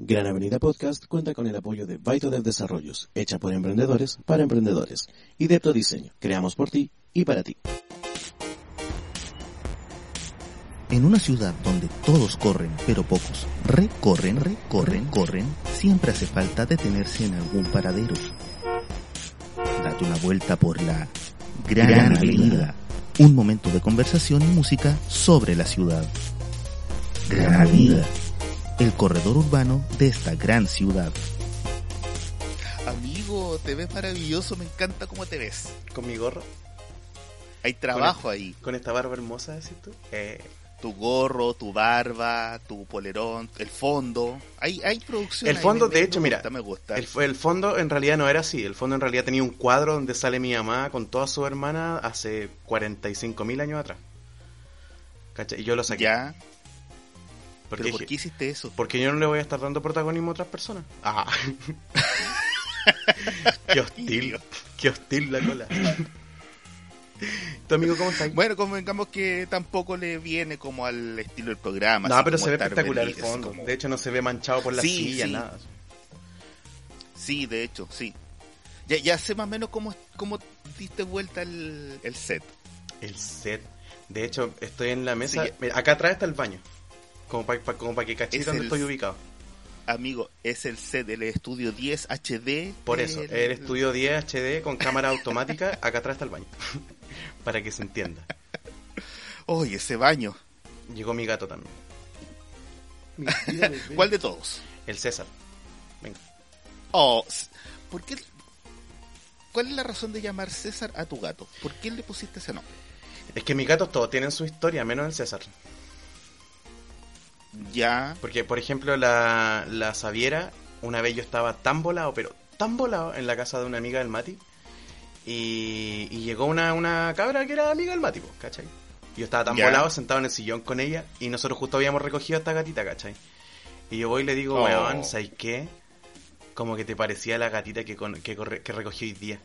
Gran Avenida Podcast cuenta con el apoyo de Vaitodev Desarrollos, hecha por emprendedores para emprendedores, y Depto Diseño, creamos por ti y para ti. En una ciudad donde todos corren, pero pocos recorren, recorren, corren, siempre hace falta detenerse en algún paradero. Date una vuelta por la Gran Avenida. Un momento de conversación y música sobre la ciudad. Gran Avenida. El corredor urbano de esta gran ciudad. Amigo, te ves maravilloso, me encanta cómo te ves. Con mi gorro. Hay trabajo ahí. Con esta barba hermosa, decís tú. Eh, Tu gorro, tu barba, tu polerón, el fondo. Hay, hay producción. El fondo, me- de me hecho, gusta, mira, me gusta. el, el fondo en realidad no era así. El fondo en realidad tenía un cuadro donde sale mi mamá con todas sus hermanas hace 45 mil años atrás. ¿Cachai? Y yo lo saqué. Ya, Porque, pero ¿por qué hiciste eso? porque yo no le voy a estar dando protagonismo a otras personas. Ah. qué hostil. Qué hostil la cola. ¿Tu amigo cómo está? Bueno, convengamos que tampoco le viene como al estilo del programa. no, pero se ve espectacular el fondo. como- De hecho, no se ve manchado por la Sí, silla, sí. nada. Sí, de hecho, sí. Ya, ya sé más o menos cómo, cómo diste vuelta el, el set. El set. De hecho, estoy en la mesa. Sí. Mira, acá atrás está el baño. Como para como pa que cachis Es dónde el- estoy ubicado. Amigo, es el set del estudio 10 HD. Por eso, del- el estudio 10 HD con cámara automática. Acá atrás está el baño. para que se entienda. Oye, ese baño. Llegó mi gato también. ¿Cuál de todos? El César. Venga. Oh, ¿por qué? ¿Cuál es la razón de llamar César a tu gato? ¿Por qué le pusiste ese nombre? Es que mis gatos todos tienen su historia, menos el César. Ya. Porque, por ejemplo, la, la Sabiera, una vez yo estaba tan volado, pero tan volado en la casa de una amiga del Mati. Y, y llegó una, una cabra que era amiga del Mati, pues, ¿cachai? Yo estaba tan Ya. volado, sentado en el sillón con ella, y nosotros justo habíamos recogido a esta gatita, ¿cachai? Y yo voy y le digo, Oh. weón, ¿sabes qué? Como que te parecía la gatita que, con- que, corre- que recogí hoy día.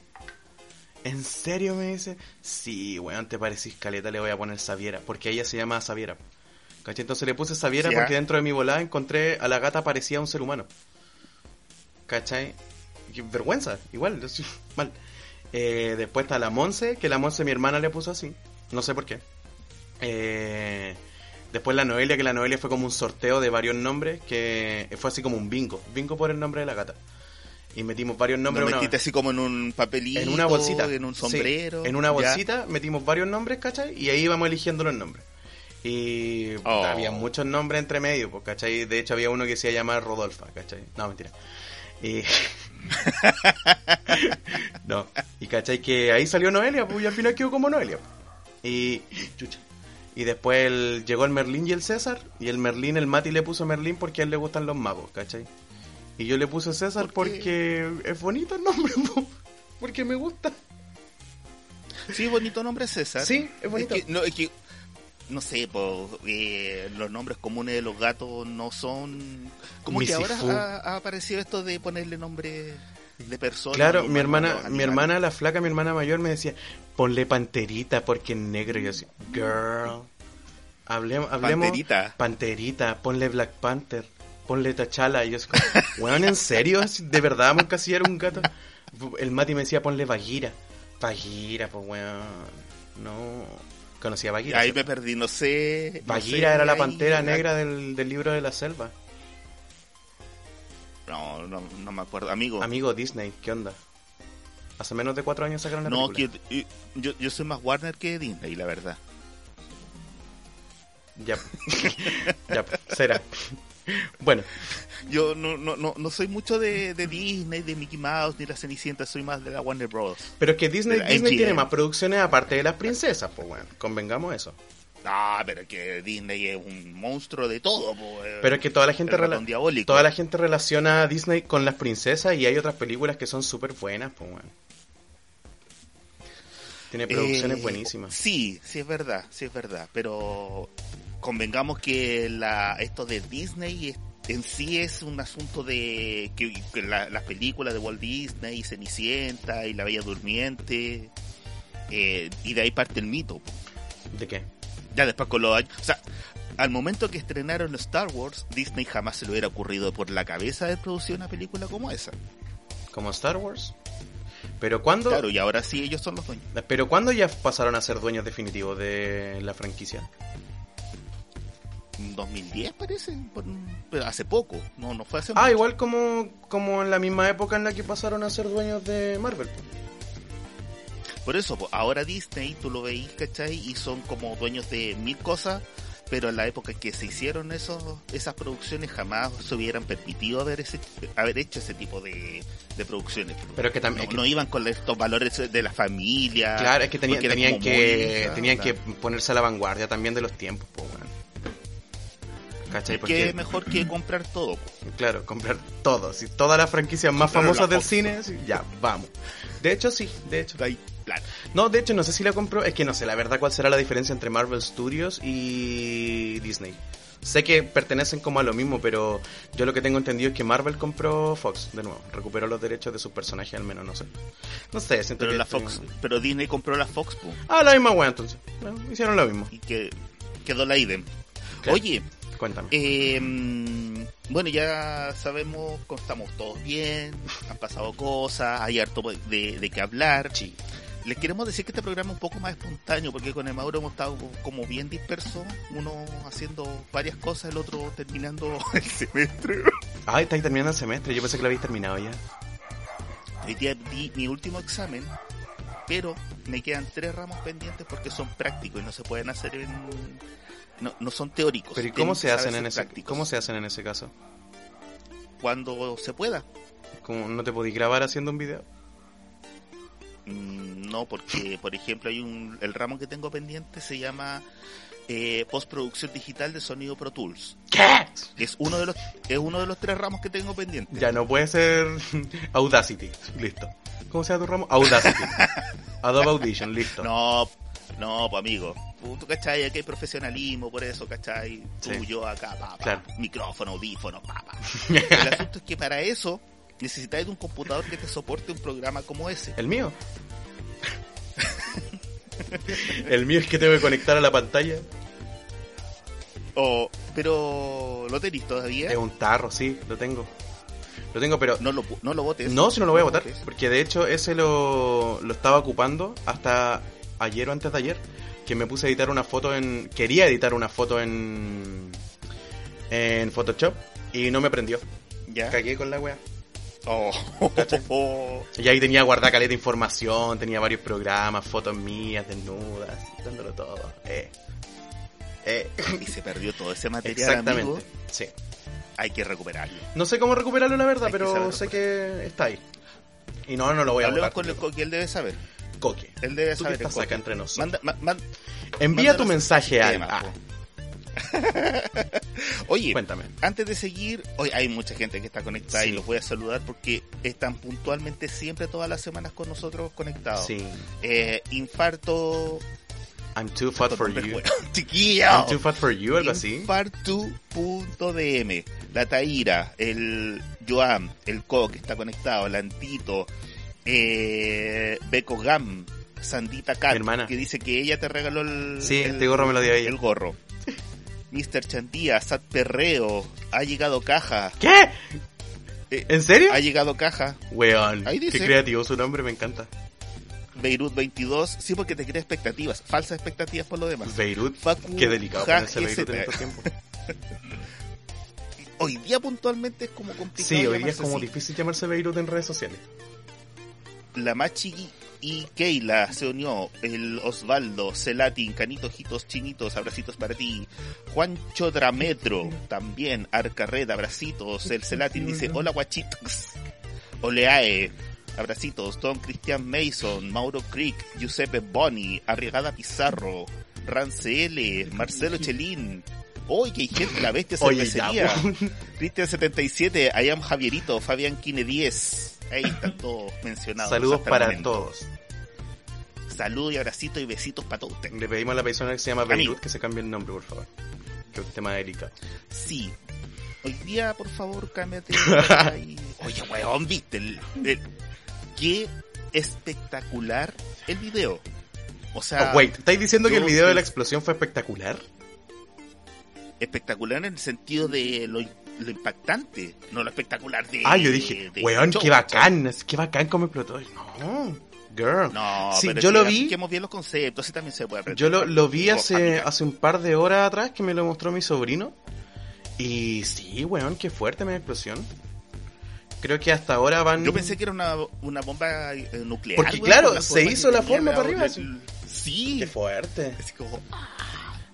¿En serio? Me dice. Sí, weón, te parecís caleta, le voy a poner Sabiera. Porque ella se llama Sabiera. ¿Cachai? Entonces le puse Sabiera porque dentro de mi volada encontré a la gata parecía un ser humano. ¿Cachai? Qué vergüenza, igual, mal. Eh, después está la Monse, que la Monse mi hermana le puso así. No sé por qué. Eh, después la Noelia, que la Noelia fue como un sorteo de varios nombres, que fue así como un bingo. Bingo por el nombre de la gata. Y metimos varios ¿Lo nombres. una- metiste así como en un papelito? en una bolsita. En un Sí, sombrero. en una ya. bolsita metimos varios nombres, ¿cachai? Y ahí íbamos eligiendo los nombres. Y puta, Oh. había muchos nombres entre medio, pues, ¿cachai? De hecho había uno que se iba a llamar Rodolfa, ¿cachai? No, mentira. Y... no. Y ¿cachai? Que ahí salió Noelia, pues y al final quedó como Noelia. Y... Chucha. Y después el- llegó el Merlín y el César. Y el Merlín, el Mati le puso Merlín porque a él le gustan los magos, ¿cachai? Y yo le puse César porque es bonito el nombre, po. porque me gusta. Sí, bonito nombre César. Sí, es bonito. que, no, es que, no sé, po, eh, los nombres comunes de los gatos no son... Como que ahora ha, ha aparecido esto de ponerle nombre de persona. Claro, mi hermana, mi hermana, la flaca, mi hermana mayor me decía, ponle panterita porque es negro. Y yo así, girl, hablemos, hablemos. Panterita. Panterita, ponle Black Panther, ponle Tachala. Y yo como, weón, ¿en serio? ¿De verdad vamos a encasillar un gato? El Mati me decía, ponle Bagira. Bagira, pues weón. No. Conocía a Bagira. Ahí me perdí, no sé. no sé, era la ahí- pantera negra del, del libro de la selva. No, no, no me acuerdo. Amigo, Amigo Disney, ¿qué onda? Hace menos de cuatro años sacaron la no, película. yo, yo soy más Warner que Disney, la verdad. Ya. ya, será. Bueno, Yo no, no, no, no soy mucho de, de Disney, de Mickey Mouse, ni la Cenicienta, soy más de la Warner Bros. pero es que Disney, Disney tiene más producciones aparte de las princesas, pues bueno, convengamos eso. Ah, pero es que Disney es un monstruo de todo. po, eh. Pero es que toda la gente diabólico. toda la gente relaciona a Disney con las princesas y hay otras películas que son súper buenas, pues bueno. Tiene producciones Eh, buenísimas. Sí, sí es verdad, sí es verdad. Pero convengamos que la, esto de Disney es- en sí es un asunto de que, que la- las películas de Walt Disney, Cenicienta y La Bella Durmiente, eh, y de ahí parte el mito. ¿De qué? Ya después con los años. O sea, al momento que estrenaron Star Wars, Disney jamás se le hubiera ocurrido por la cabeza de producir una película como esa. Como Star Wars. Pero cuándo, Claro, y ahora sí ellos son los dueños. pero cuándo ya pasaron a ser dueños definitivos de la franquicia? En 2010 parece, por- pero hace poco, no, no fue hace Ah, mucho. igual como, como en la misma época en la que pasaron a ser dueños de Marvel. Por eso, pues, ahora Disney, tú lo veís, ¿cachai? Y son como dueños de mil cosas, pero en la época en que se hicieron esos, esas producciones jamás se hubieran permitido haber, ese, haber hecho ese tipo de, de producciones. Pero que también... no, es que- no iban con estos valores de la familia. Claro, es que tenían, que muy- tenían que ponerse a la vanguardia también de los tiempos, pues, weón. ¿Cachai? Porque, que es mejor que comprar todo. claro, comprar todo. Si todas las franquicias más Compraron famosas del Fox. cine, sí, ya, vamos. De hecho, sí, de hecho. Ahí, claro. No, de hecho, no sé si la compró. Es que no sé, la verdad, cuál será la diferencia entre Marvel Studios y Disney. Sé que pertenecen como a lo mismo, pero yo lo que tengo entendido es que Marvel compró Fox, de nuevo. Recuperó los derechos de sus personajes, al menos, no sé. No sé, siento Pero que la Fox, pero Disney compró la Fox, po, Ah, la misma wea, entonces. Bueno, hicieron lo mismo. y que quedó la idem. Claro. Oye, Cuéntame. Eh, bueno, ya sabemos que estamos todos bien, han pasado cosas, hay harto de, de qué hablar. Sí. Les queremos decir que este programa es un poco más espontáneo, porque con el Mauro hemos estado como bien dispersos, uno haciendo varias cosas, el otro terminando el semestre. Ay, estáis terminando el semestre. Yo pensé que lo habéis terminado ya. Hoy día di mi último examen, pero me quedan tres ramos pendientes porque son prácticos y no se pueden hacer en... No, no son teóricos. Pero ¿y cómo se hacen en ese prácticos. cómo se hacen en ese caso? Cuando se pueda. ¿Cómo no te podéis grabar haciendo un video? Mm, No, porque, por ejemplo, hay un, el ramo que tengo pendiente se llama eh, postproducción digital de sonido Pro Tools. ¿Qué? Es uno de los, es uno de los tres ramos que tengo pendiente. Ya no puede ser Audacity. Listo. ¿Cómo se llama tu ramo? Audacity. Adobe Audition, listo. No, no, pues amigo. Tú, cachai, aquí hay profesionalismo, por eso, cachai. Tú, Sí. yo acá, pa, pa, Claro. micrófono, audífono, pa, pa. El asunto es que para eso necesitáis un computador que te soporte un programa como ese. ¿El mío? El mío es que tengo que conectar a la pantalla. O, pero, ¿lo tenéis todavía? Es un tarro, sí, lo tengo. Lo tengo, pero... No lo, no lo botes. No, si no lo voy a votar. Porque de hecho ese lo, lo estaba ocupando hasta ayer o antes de ayer. Que me puse a editar una foto en... Quería editar una foto en... En Photoshop. Y no me prendió. Ya. Cagué con la wea. Oh. Y ahí tenía guardada caleta de información. Tenía varios programas, fotos mías, desnudas. Dándolo todo. Eh. Eh. y se perdió todo ese material, Exactamente. amigo. Sí. Hay que recuperarlo. No sé cómo recuperarlo la verdad, Hay pero sé que está ahí. Y no, no lo voy a Hablemos con el él debe saber. Coque. Él debe saber. el estás acá entre nosotros. Manda, ma- man- Envía tu mensaje Ah, po. Oye, cuéntame. antes de seguir, hoy hay mucha gente que está conectada Sí. y los voy a saludar porque están puntualmente siempre todas las semanas con nosotros conectados. Sí. Eh, infarto. I'm too fat for you. Chiquillo. I'm too fat for you, algo así. Infartu.dm, la Taira, el Joam, el Co que está conectado, el Antito, eh, Beco Gam, Sandita Cat, hermana. que dice que ella te regaló el, Sí, el- este gorro me lo dio ella. el gorro. Mr. Chandía, Sat Perreo, ha llegado caja, ¿Qué? Eh, ¿En serio? ha llegado caja, Weón, Ahí qué creativo su nombre, me encanta. Beirut 22, sí porque te crea expectativas, falsas expectativas por lo demás. Beirut, Facu qué delicado ponerse Beirut en estos tiempos. Hoy día puntualmente es como complicado. Sí, hoy día es como así. difícil llamarse Beirut en redes sociales. La Machi y Keila se unió, el Osvaldo, Celatin, Canito, Ojitos, Chinitos, abracitos para ti, Juancho Drametro, también, Arcarred, abracitos, el Celatin dice, hola guachitos, Oleae, abracitos, Don Cristian Mason, Mauro Creek, Giuseppe Boni, Arriagada Pizarro, Rancel, Marcelo Chelín. Hoy que hay gente, la bestia Oye, cervecería. ya, po. Cristian 77, I am Javierito, Fabián Quine 10. Ahí están todos mencionados. Saludos para todos. Saludos y abracitos y besitos para todos ustedes. Le pedimos a la persona que se llama. Beirut que se cambie el nombre, por favor. Que es un tema delicado. Sí. Hoy día, por favor, cámbiate. y- Oye, weón, viste. El, el- qué espectacular el video. O sea, oh, wait, ¿estáis diciendo que el video de la explosión fue espectacular? espectacular en el sentido de lo, lo impactante, no lo espectacular de. Ah, yo dije, de weón, qué bacán, qué bacán como explotó. No, girl. No, Sí, pero yo lo vi- apliquemos bien los conceptos, así también se puede aprender. Yo lo, lo vi hace, hace un par de horas atrás que me lo mostró mi sobrino. Y sí, weón, qué fuerte mi explosión. Creo que hasta ahora van... Yo pensé que era una, una bomba eh, nuclear. Porque, weón, claro, por se hizo la forma para arriba, el- Sí, Qué fuerte. así como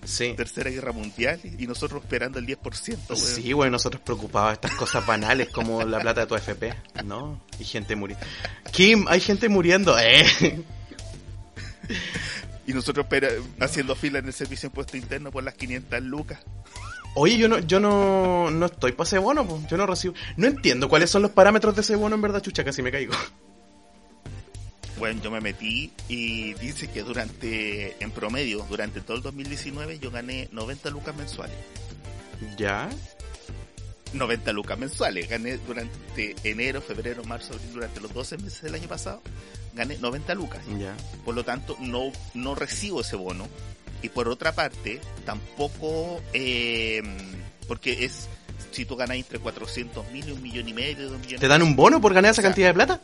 Sí. Tercera Guerra Mundial y nosotros esperando el 10%. weón. Sí, weón, nosotros preocupados de estas cosas banales como la plata de tu FP. No, y gente muriendo. Kim, hay gente muriendo. Eh. Y nosotros haciendo fila en el servicio de impuesto interno por las 500 lucas. Oye, yo no, yo no, no estoy para ese bono, po. yo no recibo. No entiendo cuáles son los parámetros de ese bono, en verdad, chucha, casi me caigo. Bueno, yo me metí y dice que durante, en promedio, durante todo el 2019 yo gané 90 lucas mensuales. ¿Ya? 90 lucas mensuales. Gané durante enero, febrero, marzo, abril, durante los 12 meses del año pasado. Gané 90 lucas. Ya. Por lo tanto, no, no recibo ese bono. Y por otra parte, tampoco, eh, porque es, si tú ganas entre 400 mil y un millón y medio, dos millones ¿Te dan un bono por ganar esa O sea, cantidad de plata?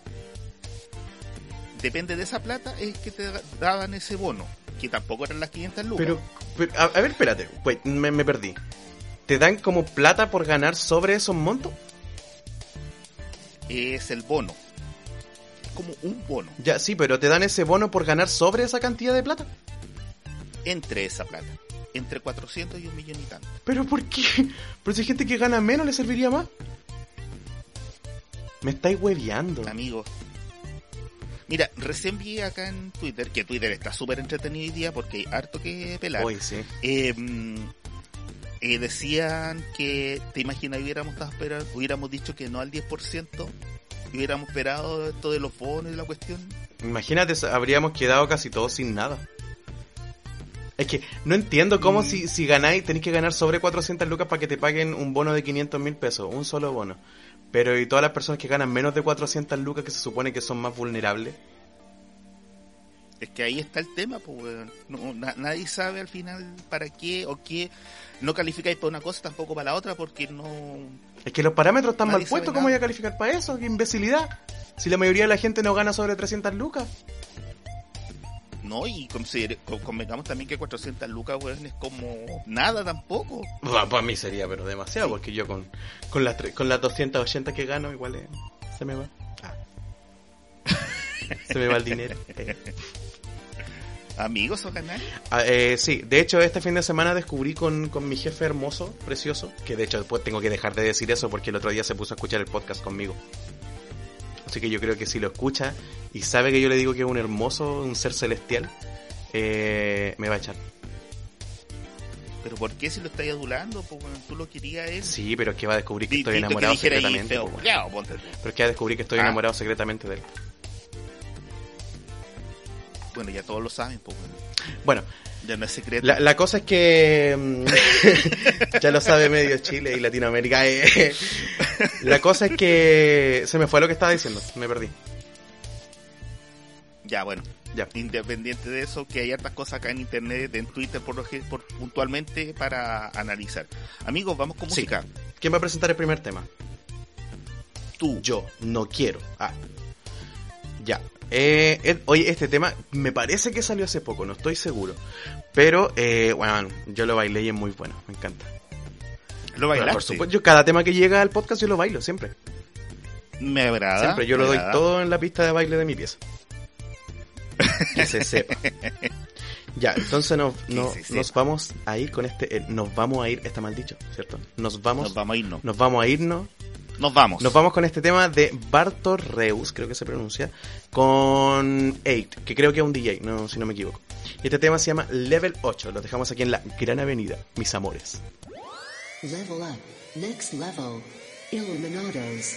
Depende de esa plata, es que te daban ese bono. Que tampoco eran las 500 lucas. Pero, pero, a, a ver, espérate, me, me perdí. ¿Te dan como plata por ganar sobre esos montos? es el bono. Es como un bono Ya, sí, pero ¿te dan ese bono por ganar sobre esa cantidad de plata? entre esa plata. Entre 400 y un millón y tanto. ¿Pero por qué? Pero si hay gente que gana menos, ¿le serviría más? Me estáis hueveando. Amigos. Mira, recién vi acá en Twitter, que Twitter está súper entretenido hoy día porque hay harto que pelar. Hoy sí. Eh, mm, eh, decían que, te imaginas, hubiéramos, estado esperando- hubiéramos dicho que no al 10%, y hubiéramos esperado esto de los bonos y la cuestión. Imagínate, habríamos quedado casi todos sin nada. Es que no entiendo cómo Mm. si, si ganáis tenéis que ganar sobre 400 lucas para que te paguen un bono de 500 mil pesos, un solo bono. Pero y todas las personas que ganan menos de 400 lucas que se supone que son más vulnerables. Es que ahí está el tema, pues. No, na- nadie sabe al final para qué o qué. No calificáis para una cosa, tampoco para la otra, porque no. Es que los parámetros están Nadie mal puestos, ¿cómo voy a calificar para eso? ¡Qué imbecilidad! Si la mayoría de la gente no gana sobre 300 lucas. No, y convengamos también que 400 lucas, weón, es como nada tampoco. para mí sería, pero demasiado, porque yo con, con, las, con las 280 que gano, igual eh, se me va. Ah. se me va el dinero. Eh. Amigos o ganar. Ah, eh, sí, de hecho este fin de semana descubrí con, con mi jefe hermoso, precioso, que de hecho después tengo que dejar de decir eso porque el otro día se puso a escuchar el podcast conmigo. Así que yo creo que si lo escucha y sabe que yo le digo que es un hermoso, un ser celestial, eh, me va a echar. Pero ¿por qué si lo estáis adulando? Pues, weón, tú lo querías él. Sí, pero es que va a descubrir que estoy enamorado ahí, secretamente. feo, po, culiao, ponte tú. Pero es que va a descubrir que estoy Ah. enamorado secretamente de él. Bueno, ya todos lo saben, pues. Bueno, Ya no es secreto. la, la cosa es que mm, ya lo sabe medio Chile y Latinoamérica. eh. La cosa es que se me fue lo que estaba diciendo, me perdí. Ya, bueno. Ya. Independiente de eso, que hay hartas cosas acá en internet, en Twitter, por, lo que- por puntualmente para analizar. Amigos, vamos con Sí. música. ¿Quién va a presentar el primer tema? Tú. Yo, no quiero. Ah. Ya. Eh, eh, oye, este tema me parece que salió hace poco, no estoy seguro. Pero, eh, bueno, yo lo bailé y es muy bueno, me encanta. ¿Lo bailaste? por supuesto, yo cada tema que llega al podcast yo lo bailo, siempre. Me agrada. Siempre, yo lo doy todo en la pista de baile de mi pieza. Que se sepa. Ya, entonces nos, Que no- se sepa. nos vamos a ir con este... eh, nos vamos a ir, está mal dicho, ¿cierto? Nos vamos, Nos vamos a irnos. nos vamos a irnos Nos vamos. Nos vamos con este tema de Bartor Reus, creo que se pronuncia, con Eight, que creo que es un DJ, no, si no me equivoco. Y este tema se llama Level 8. Lo dejamos aquí en la Gran Avenida, mis amores. Level up. Next level. Illuminados.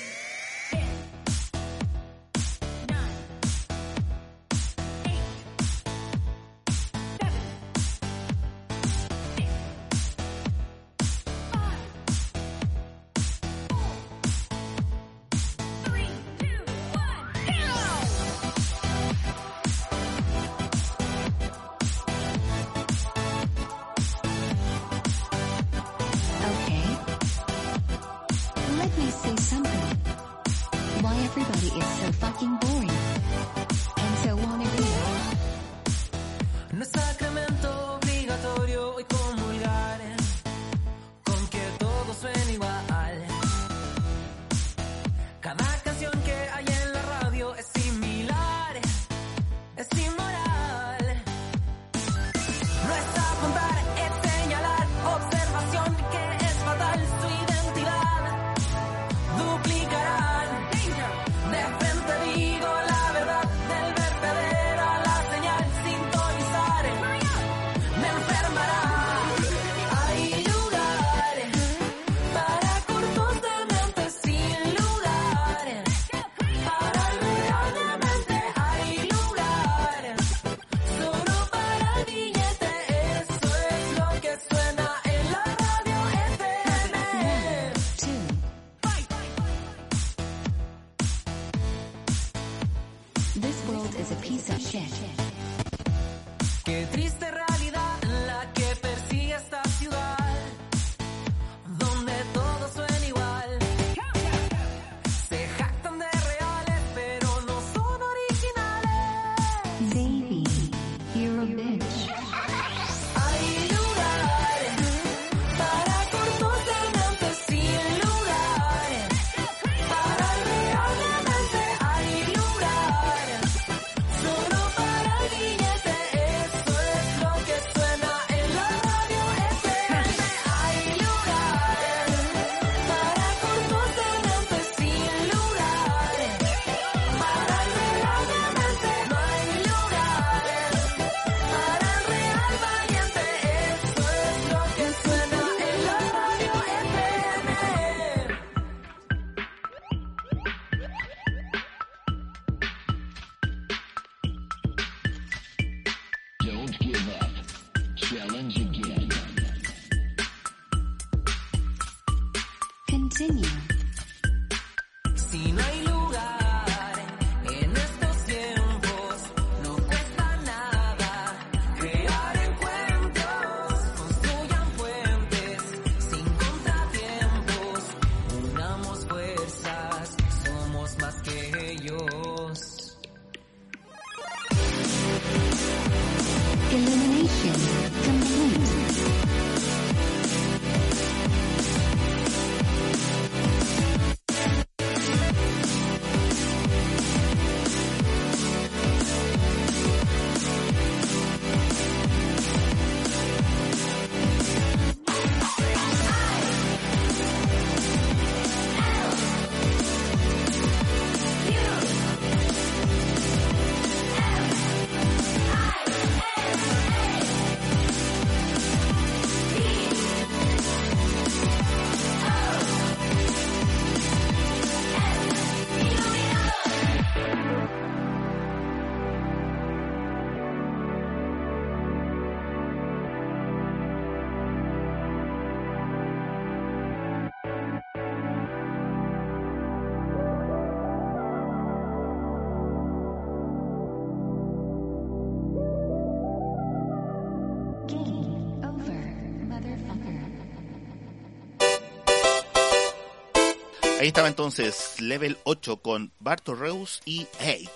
Ahí estaba entonces Level 8 con Bartorreus y Hate.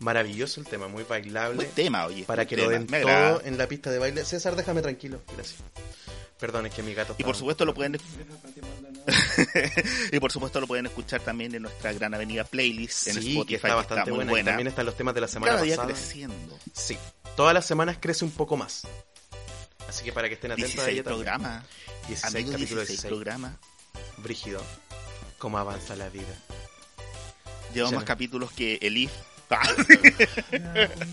Maravilloso el tema, muy bailable. Buen tema, oye. para que lo den todo en la pista de baile. César, déjame tranquilo. Gracias. Perdón, es que mi gato Y por supuesto lo pueden y por supuesto lo pueden escuchar también en nuestra gran avenida playlist en Sí, Spotify que está bastante buena. Y también están los temas de la semana Cada día creciendo. Sí, todas las semanas crece un poco más. Así que para que estén atentos a 16 ella también. programas. 16 Amigos, capítulos 16 16. programas. Brígido. Cómo avanza la vida. Llevamos Ya más no. capítulos que el IF.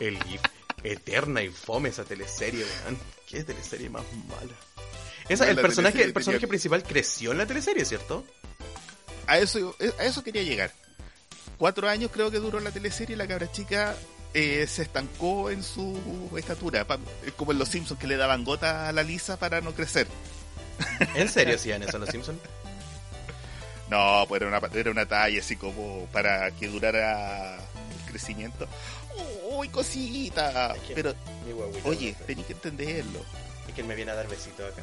El GIF, eterna y fome esa teleserie, weón. Qué teleserie más mala. Esa, el personaje, teleserie el personaje tenía- principal creció en la teleserie, ¿cierto? A eso, a eso quería llegar. Cuatro años creo que duró la teleserie y la cabra chica eh, se estancó en su estatura. Pa- como en los Simpsons que le daban gota a la lisa para no crecer. ¿En serio hacían eso los Simpsons? No, pues era una, era una talla así como para que durara el crecimiento. ¡Uy, cosita! Es que- Pero, oye, tenéis que entenderlo. Es que él me viene a dar besitos acá.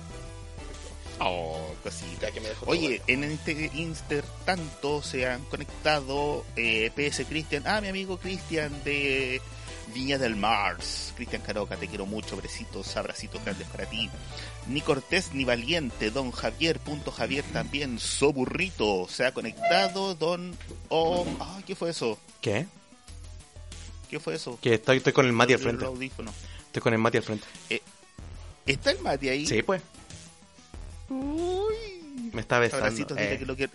Oh, cosita. Que me Oye, en este inster tanto se han conectado eh, PS Cristian, ah, mi amigo Cristian de Viña del Mars, Cristian Caroca, te quiero mucho, besitos, abracitos grandes para ti. Ni Cortés ni Valiente, don Javier, punto Javier también, Soburrito, se ha conectado, don... Oh, ay, ¿qué fue eso? ¿Qué? ¿Qué fue eso? Que estoy, estoy con el Mati al El frente. audífono. Estoy con el Mati al frente. ¿Está el Mati ahí? Sí, pues. Uy. Me está besando. Abracitos, dile Eh. que lo quiero,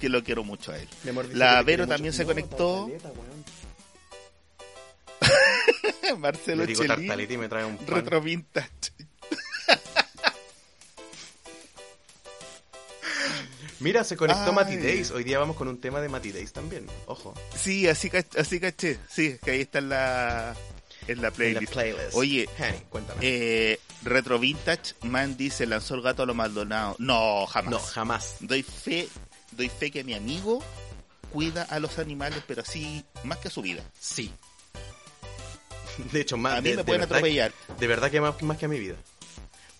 que lo quiero mucho a él. La Vero también mucho. se No, conectó. Marcelo Le digo Chelín, tartaleta y me trae un pan. retro vintage. Mira, se conectó. Mati Days. Hoy día vamos con un tema de Mati Days también. Ojo. Sí, así, así caché. Sí, que ahí está en la, en la En playlist. la playlist. Oye, Honey, cuéntame. eh, Retro Vintage, Man dice, lanzó el gato a los Maldonados. No, jamás. no, jamás. Doy fe, doy fe que mi amigo cuida a los animales, pero así más que a su vida. Sí. De hecho, más A mí de, me de pueden atropellar. de verdad que más, más que a mi vida.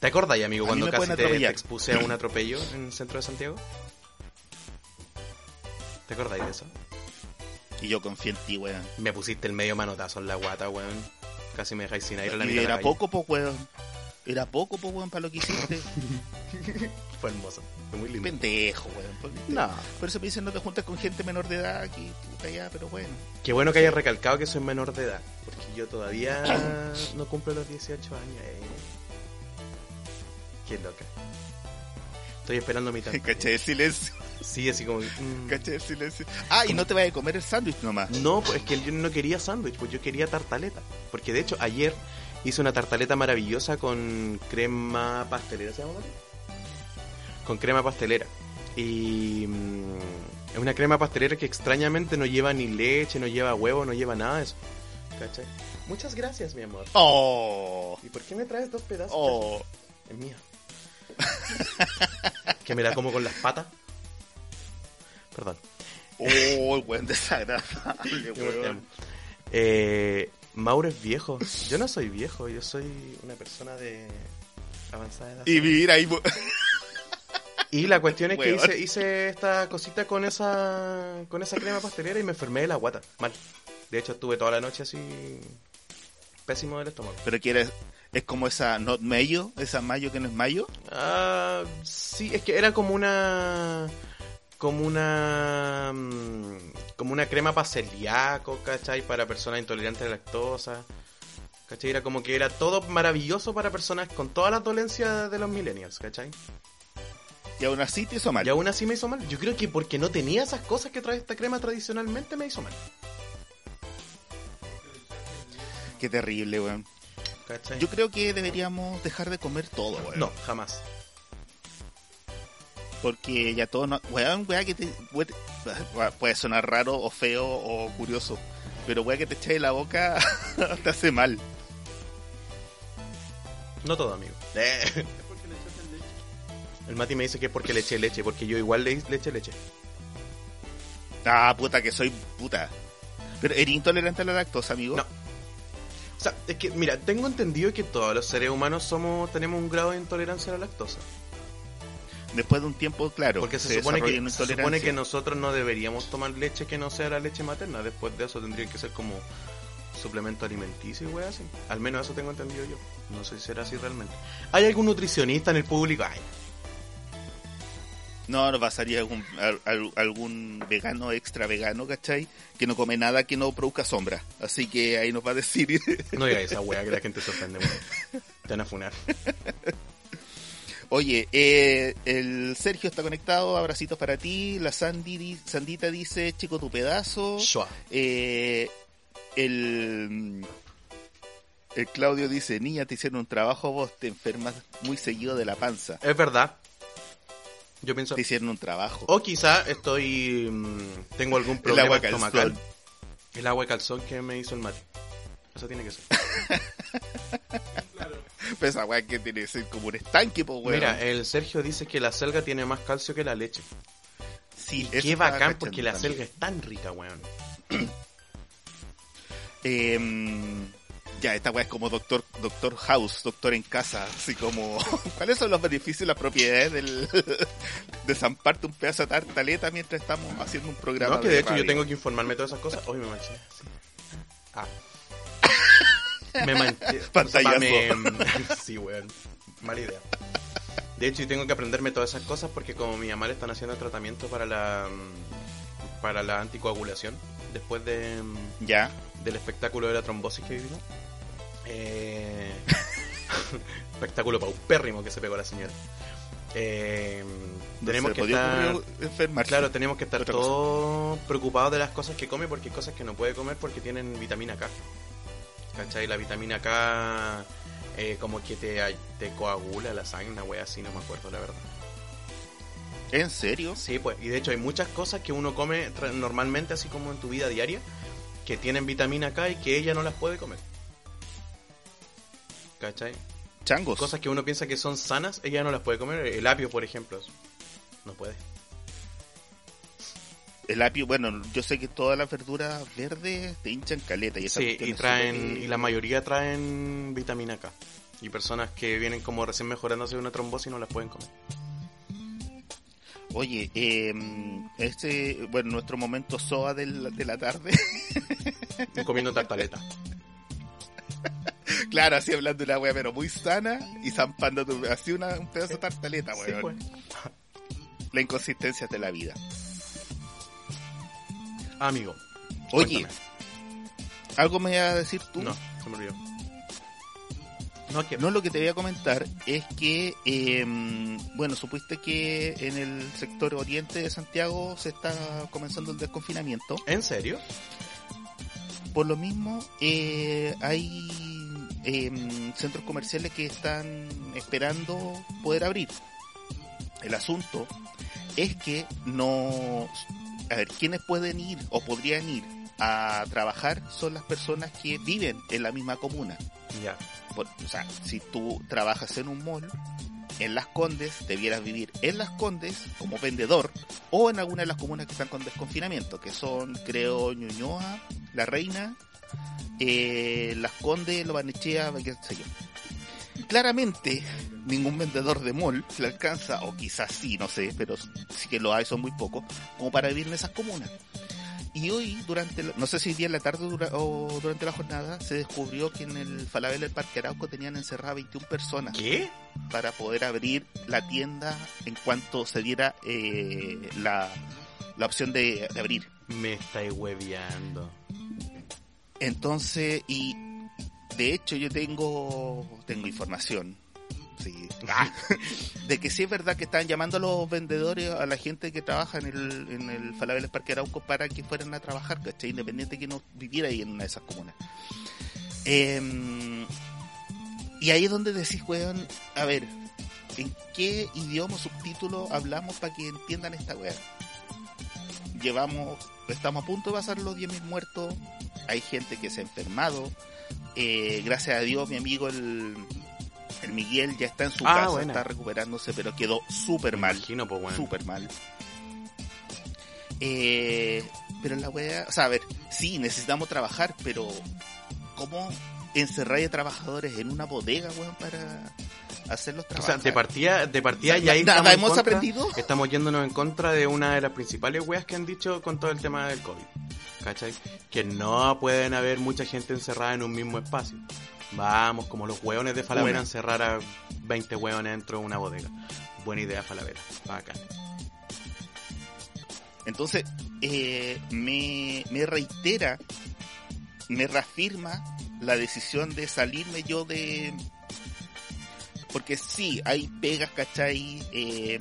¿Te acordás, amigo, A cuando casi te, expuse a un atropello en el centro de Santiago? ¿Te acordáis de eso? Y yo confío en ti, weón. Me pusiste el medio manotazo en la guata, weón. Casi me dejáis sin aire a la Y mitad de la era calle. poco, po, weón. Era poco, po, weón, para lo que hiciste. Fue hermoso. Fue muy lindo. Pendejo, weón. No. Por eso me dicen no te juntas con gente menor de edad aquí, puta ya, pero bueno. Qué bueno que hayas recalcado que soy menor de edad. Porque yo todavía no cumplo los 18 años. eh. Qué loca. Estoy esperando mi tanta. Caché el silencio, Sí, así como. mm. caché el silencio. Ah, y no te vayas a comer el sándwich nomás. No, pues es que yo no quería sándwich, pues yo quería tartaleta. Porque de hecho, ayer hice una tartaleta maravillosa con crema pastelera, ¿se llama? Con crema pastelera. Y mm, es una crema pastelera que extrañamente no lleva ni leche, no lleva huevo, no lleva nada de eso. ¿Cachai? Muchas gracias, mi amor. Oh, ¿Y por qué me traes dos pedazos? oh. Es mía. Que me la como con las patas. Perdón. Oh, buen desagradable, weón. Eh, Mauro es viejo. Yo no soy viejo, yo soy una persona de avanzada edad. Y mira, ahí. Y la cuestión es que hice, hice esta cosita con esa con esa crema pastelera y me enfermé de la guata. Mal. De hecho, estuve toda la noche así pésimo del estómago. Pero quieres. Es como esa not mayo, esa mayo que no es mayo. Ah, sí, es que era como una como una mm, como una crema para celíaco, ¿cachai? Para personas intolerantes a la lactosa. ¿Cachai? Era como que era todo maravilloso para personas con todas las dolencias de los millennials, ¿cachai? Y aún así te hizo mal. Y aún así me hizo mal. Yo creo que porque no tenía esas cosas que trae esta crema tradicionalmente me hizo mal. Qué terrible, weón. ¿Cachai? Yo creo que deberíamos dejar de comer todo, weón. No, jamás. Porque ya todo no. Weón, weón, que te. weón, Puede sonar raro o feo o curioso. Pero weón, que te eche de la boca te hace mal. No todo, amigo. El Mati me dice que es porque le eché leche, porque yo igual le, le eché leche. Ah, puta, que soy puta. Pero eres intolerante a la lactosa, amigo. No. O sea, es que, mira, tengo entendido que todos los seres humanos somos tenemos un grado de intolerancia a la lactosa. Después de un tiempo, claro. Porque se, supone, que, se supone que nosotros no deberíamos tomar leche que no sea la leche materna. Después de eso tendría que ser como suplemento alimenticio y wey así. Al menos eso tengo entendido yo. No sé si será así realmente. ¿Hay algún nutricionista en el público? Ay, No, nos pasaría algún, al- al- algún vegano extra vegano, ¿cachai? Que no come nada que no produzca sombra. Así que ahí nos va a decir. no digas esa wea que la gente sorprende. wey. Te van a funar. Oye, eh, el Sergio está conectado, abracitos para ti. La Sandy, di- Sandita dice, chico tu pedazo. Eh, el El Claudio dice, niña, te hicieron un trabajo, vos te enfermas muy seguido de la panza. Es verdad. Yo pienso... Te hicieron un trabajo. O quizá estoy... mm, tengo algún El problema agua calzón. El agua de calzón que me hizo el mate. Eso tiene que ser. Pero esa weá que tiene que ser como un estanque, pues weón. Mira, el Sergio dice que la selga tiene más calcio que la leche. sí, Y qué bacán porque la también. selga es tan rica, weón. Em, ya, esta weá es como doctor, doctor House, doctor en casa, así como, ¿cuáles son los beneficios y las propiedades del, de zamparte un pedazo de tartaleta mientras estamos haciendo un programa No, que de hecho yo tengo que informarme de todas esas cosas. Hoy me manché. sí. Ah. me manché. Pantallazo. Me- sí, weón. Mala idea. De hecho, yo tengo que aprenderme todas esas cosas porque como mi mamá le están haciendo tratamiento para la mm, para la anticoagulación después de, mm, Ya, del espectáculo de la trombosis que vivimos. Eh, espectáculo paupérrimo que se pegó la señora. Eh, no tenemos que estar... enfermarse. Claro, tenemos que estar todos preocupados de las cosas que come porque hay cosas que no puede comer porque tienen vitamina K. ¿Cachai? La vitamina K eh, como que te, te coagula la sangre, una wea así, no me acuerdo la verdad. ¿En serio? Sí, pues, y de hecho hay muchas cosas que uno come normalmente, así como en tu vida diaria, que tienen vitamina K y que ella no las puede comer. ¿Cachai? Changos. Cosas que uno piensa que son sanas, ella no las puede comer. El apio, por ejemplo, no puede. El apio, bueno, yo sé que todas las verduras verdes te hinchan caleta y Sí, y traen, y la mayoría traen vitamina K. Y personas que vienen como recién mejorándose de una trombosis no las pueden comer. Oye, eh, este, bueno, nuestro momento SOA del- de la tarde. Comiendo tartaleta. claro, así hablando de una wea, pero muy sana y zampando tu- así una, un pedazo de tartaleta, Sí, weón. pues. La inconsistencia de la vida. Amigo. Oye, cuéntame. ¿algo me vas a decir tú? No, se me olvidó. No, No, lo que te voy a comentar es que, eh, bueno, supiste que en el sector oriente de Santiago se está comenzando el desconfinamiento. ¿En serio? Por lo mismo, eh, hay eh, centros comerciales que están esperando poder abrir. El asunto es que no... A ver, ¿quiénes pueden ir o podrían ir a trabajar son las personas que viven en la misma comuna? Ya. Por- o sea, si tú trabajas en un mall, en Las Condes, debieras vivir en Las Condes como vendedor o en alguna de las comunas que están con desconfinamiento, que son, creo, Ñuñoa, La Reina, eh, Las Condes, Lo Barnechea, qué sé yo. Claramente, ningún vendedor de mall se le alcanza, o quizás sí, no sé, pero sí que lo hay, son muy pocos, como para vivir en esas comunas. Y hoy, durante, la- no sé si día en la tarde dura- o durante la jornada, se descubrió que en el Falabella del Parque Arauco tenían encerradas 21 personas ¿Qué? para poder abrir la tienda en cuanto se diera eh, la, la opción de, de abrir. Me estáis hueveando. Entonces, y de hecho yo tengo, tengo información. Sí. Ah, de que sí es verdad que están llamando a los vendedores, a la gente que trabaja en el, en el Falabella Parque Arauco para que fueran a trabajar, ¿cachai? Independiente que no viviera ahí en una de esas comunas. Em, y ahí es donde decís, weón, a ver, ¿en qué idioma o subtítulo hablamos para que entiendan esta weá? Llevamos, estamos a punto de pasar los 10.000 muertos, hay gente que se ha enfermado, eh, gracias a Dios mi amigo el, el Miguel ya está en su Ah, casa, buena. está recuperándose, pero quedó súper mal Imagino, pues, bueno. súper mal. Eh, pero la wea, o sea, a ver, sí, necesitamos trabajar, pero ¿cómo encerrar a trabajadores en una bodega, weón, para hacerlos O sea, de partida, de partida ya ahí estamos hemos contra- aprendido. Estamos yéndonos en contra de una de las principales weas que han dicho con todo el tema del COVID. ¿Cachai? Que no pueden haber mucha gente encerrada en un mismo espacio. Vamos, como los hueones de Falabella Una. encerrar a 20 hueones dentro de una bodega. Buena idea, Falabella. Bacán. Entonces, eh, me, me reitera, me reafirma la decisión de salirme yo de... Porque sí, hay pegas, ¿cachai? Eh,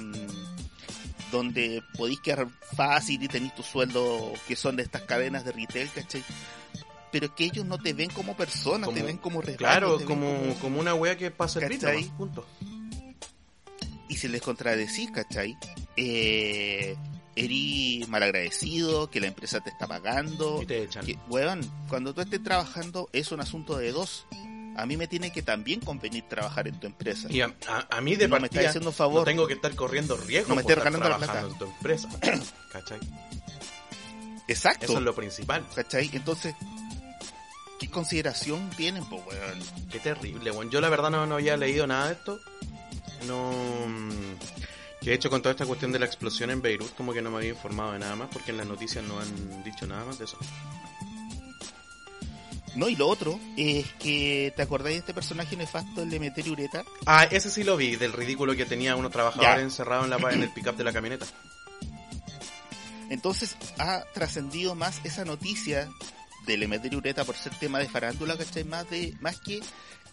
donde podéis quedar fácil y tenéis tu sueldo que son de estas cadenas de retail, ¿cachai? pero es que ellos no te ven como persona, Como- te ven como regalo, Claro, como, como una wea que pasa el ¿Cachai? nomás, punto. y si les contradecís, ¿cachai? Eh, erí malagradecido, que la empresa te está pagando. Y te echan. Que, weón, cuando tú estés trabajando es un asunto de dos. A mí me tiene que también convenir trabajar en tu empresa. Y a, a- a mí de No me haciendo un favor. no tengo que estar corriendo riesgo No me por estar la trabajando en tu empresa. ¿Cachai? Exacto. Eso es lo principal. ¿Cachai? Entonces, ¿qué consideración tienen, pues, weón? Qué terrible, bueno. Yo la verdad no, no había leído nada de esto. No... mm, Que de hecho con toda esta cuestión de la explosión en Beirut como que no me había informado de nada más porque en las noticias no han dicho nada más de eso. No, y lo otro es que, ¿te acordáis de este personaje nefasto, el de Meter Ureta? Ah, ese sí lo vi, del ridículo que tenía unos trabajadores encerrados en, la, en el pickup de la camioneta. Entonces ha trascendido más esa noticia del Emeterio Ureta por ser tema de farándula, ¿cachai? Más, de, más que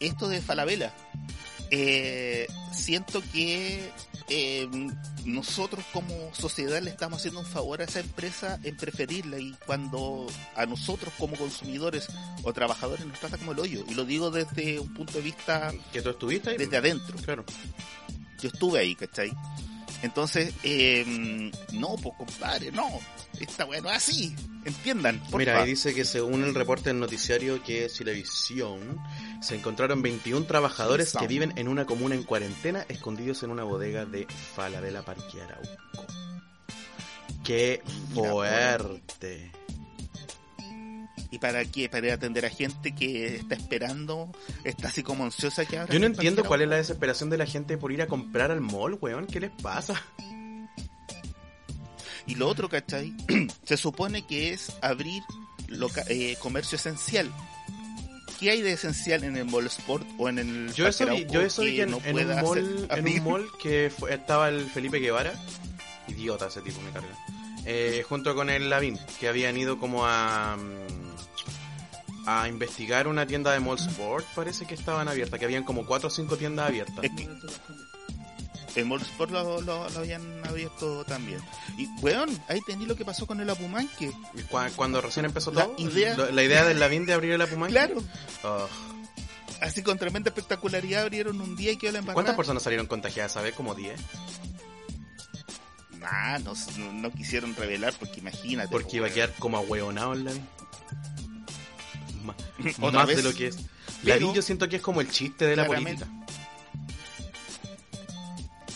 esto de Falabella. Eh, siento que eh, nosotros como sociedad le estamos haciendo un favor a esa empresa en preferirla y cuando a nosotros como consumidores o trabajadores nos trata como el hoyo. Y lo digo desde un punto de vista Que tú estuviste ahí. desde adentro. Claro. Yo estuve ahí, ¿cachai? Entonces, eh, no, pues compadre, no. Esta weá no es así. Entiendan. porfa. Mira, ahí dice que según el reporte del noticiario que es Chilevisión, se encontraron 21 trabajadores que viven en una comuna en cuarentena escondidos en una bodega de Falabella Parque Arauco. ¡Qué Mira, fuerte! ¿Y para qué? Para atender a gente que está esperando, está así como ansiosa que abra Yo no entiendo cuál es la desesperación de la gente por ir a comprar al mall, weón. ¿Qué les pasa? Y lo otro, ¿cachai? Se supone que es abrir loca- eh, comercio esencial. ¿Qué hay de esencial en el Mall Sport o en el Yo eso vi, yo eso vi en, no en un mall, en un mall que fue- estaba el Felipe Guevara, idiota ese tipo me carga, eh, junto con el Lavín, que habían ido como a mm, a investigar una tienda de Mall Sport, parece que estaban abiertas, que habían como cuatro o cinco tiendas abiertas. Es que el Mall Sport lo, lo- lo habían abierto también. Y, weón, ahí tení lo que pasó con el Apumanque. Cuando recién empezó La todo, idea- la idea del Lavín de abrir el Apumanque. Claro. Ugh. Así con tremenda espectacularidad abrieron un día y quedó la embarrada. ¿Cuántas personas salieron contagiadas? ¿Sabes? Como 10. Nah, no, no, quisieron revelar porque imagínate. Porque iba a quedar como ahueonado el Lavín. Ma- Otra Más vez. de lo que es. Pero- Lavín yo siento que es como el chiste de la política.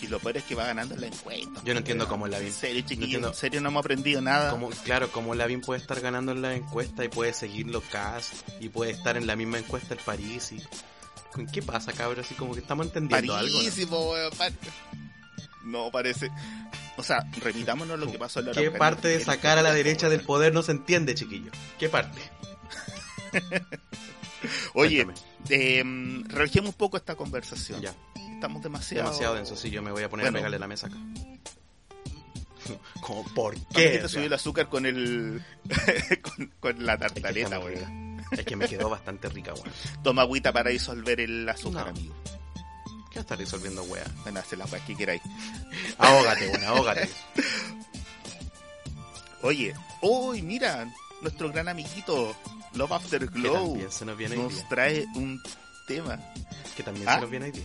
Y lo peor es que va ganando en la encuesta. Yo no entiendo cómo la vi. En serio, chiquillos, entiendo. en serio no hemos aprendido nada. Como, claro, como Lavín puede estar ganando en la encuesta y puede seguir los cast y puede estar en la misma encuesta el París y... ¿Con qué pasa, cabrón? Así como que estamos entendiendo algo. ¿no? Parísimo, weón, par- No, parece. O sea, remitámonos a lo que pasó en la ¿Qué parte de sacar a la derecha del poder no se entiende, chiquillo? ¿Qué parte? Oye, eh, relajemos un poco esta conversación. Ya, Estamos demasiado. demasiado denso. Sí, yo me voy a poner Bueno. a pegarle la mesa acá. como, ¿por ¿Por qué? subió el azúcar con el. con, con la tartaleta, rica. Es que me quedó bastante rica, weón. Toma agüita para disolver el azúcar, No. amigo. ¿Qué va a estar resolviendo, wea? Bueno, hacer la weá que queráis. Ahógate, weón, ahógate. Oye, uy, mira, nuestro gran amiguito Love After Que Glow también se nos viene trae un tema. Que también Ah. se nos viene hoy día.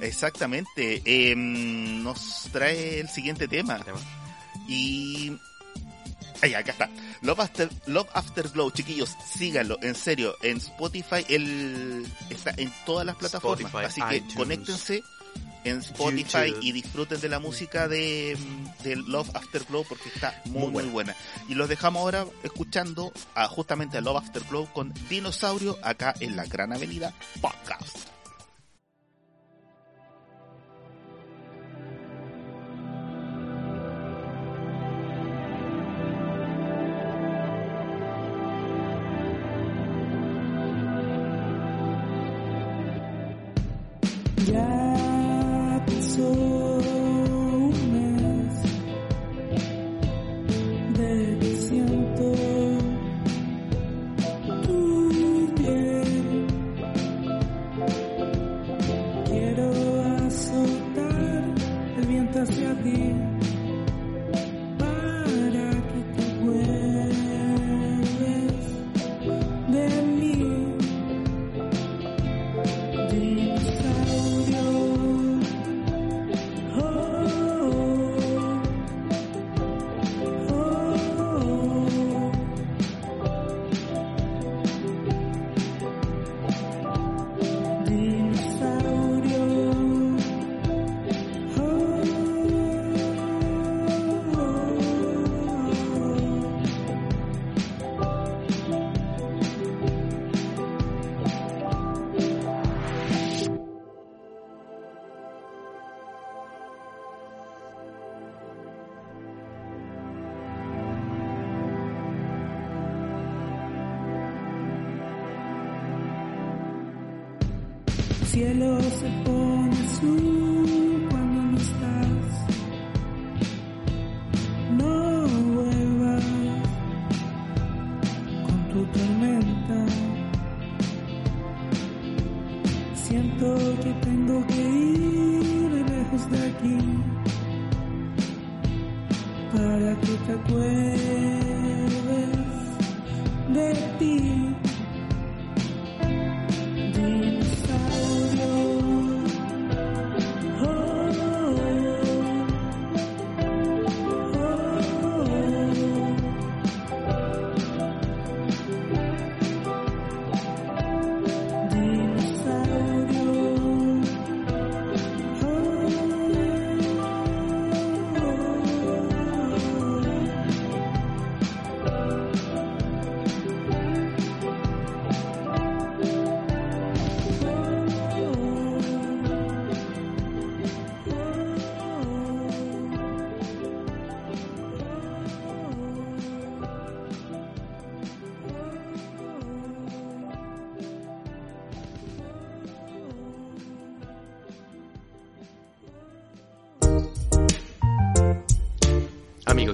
Exactamente, eh, nos trae el siguiente tema. Y. Ay, acá está. Love After, Love After Glow, chiquillos, síganlo, en serio. En Spotify, él está en todas las plataformas. Spotify, así que iTunes, conéctense en Spotify YouTube. y disfruten de la música de, de Love After Glow porque está muy, Muy muy buena. Y los dejamos ahora escuchando a, justamente a Love After Glow con Dinosaurio acá en la Gran Avenida Podcast.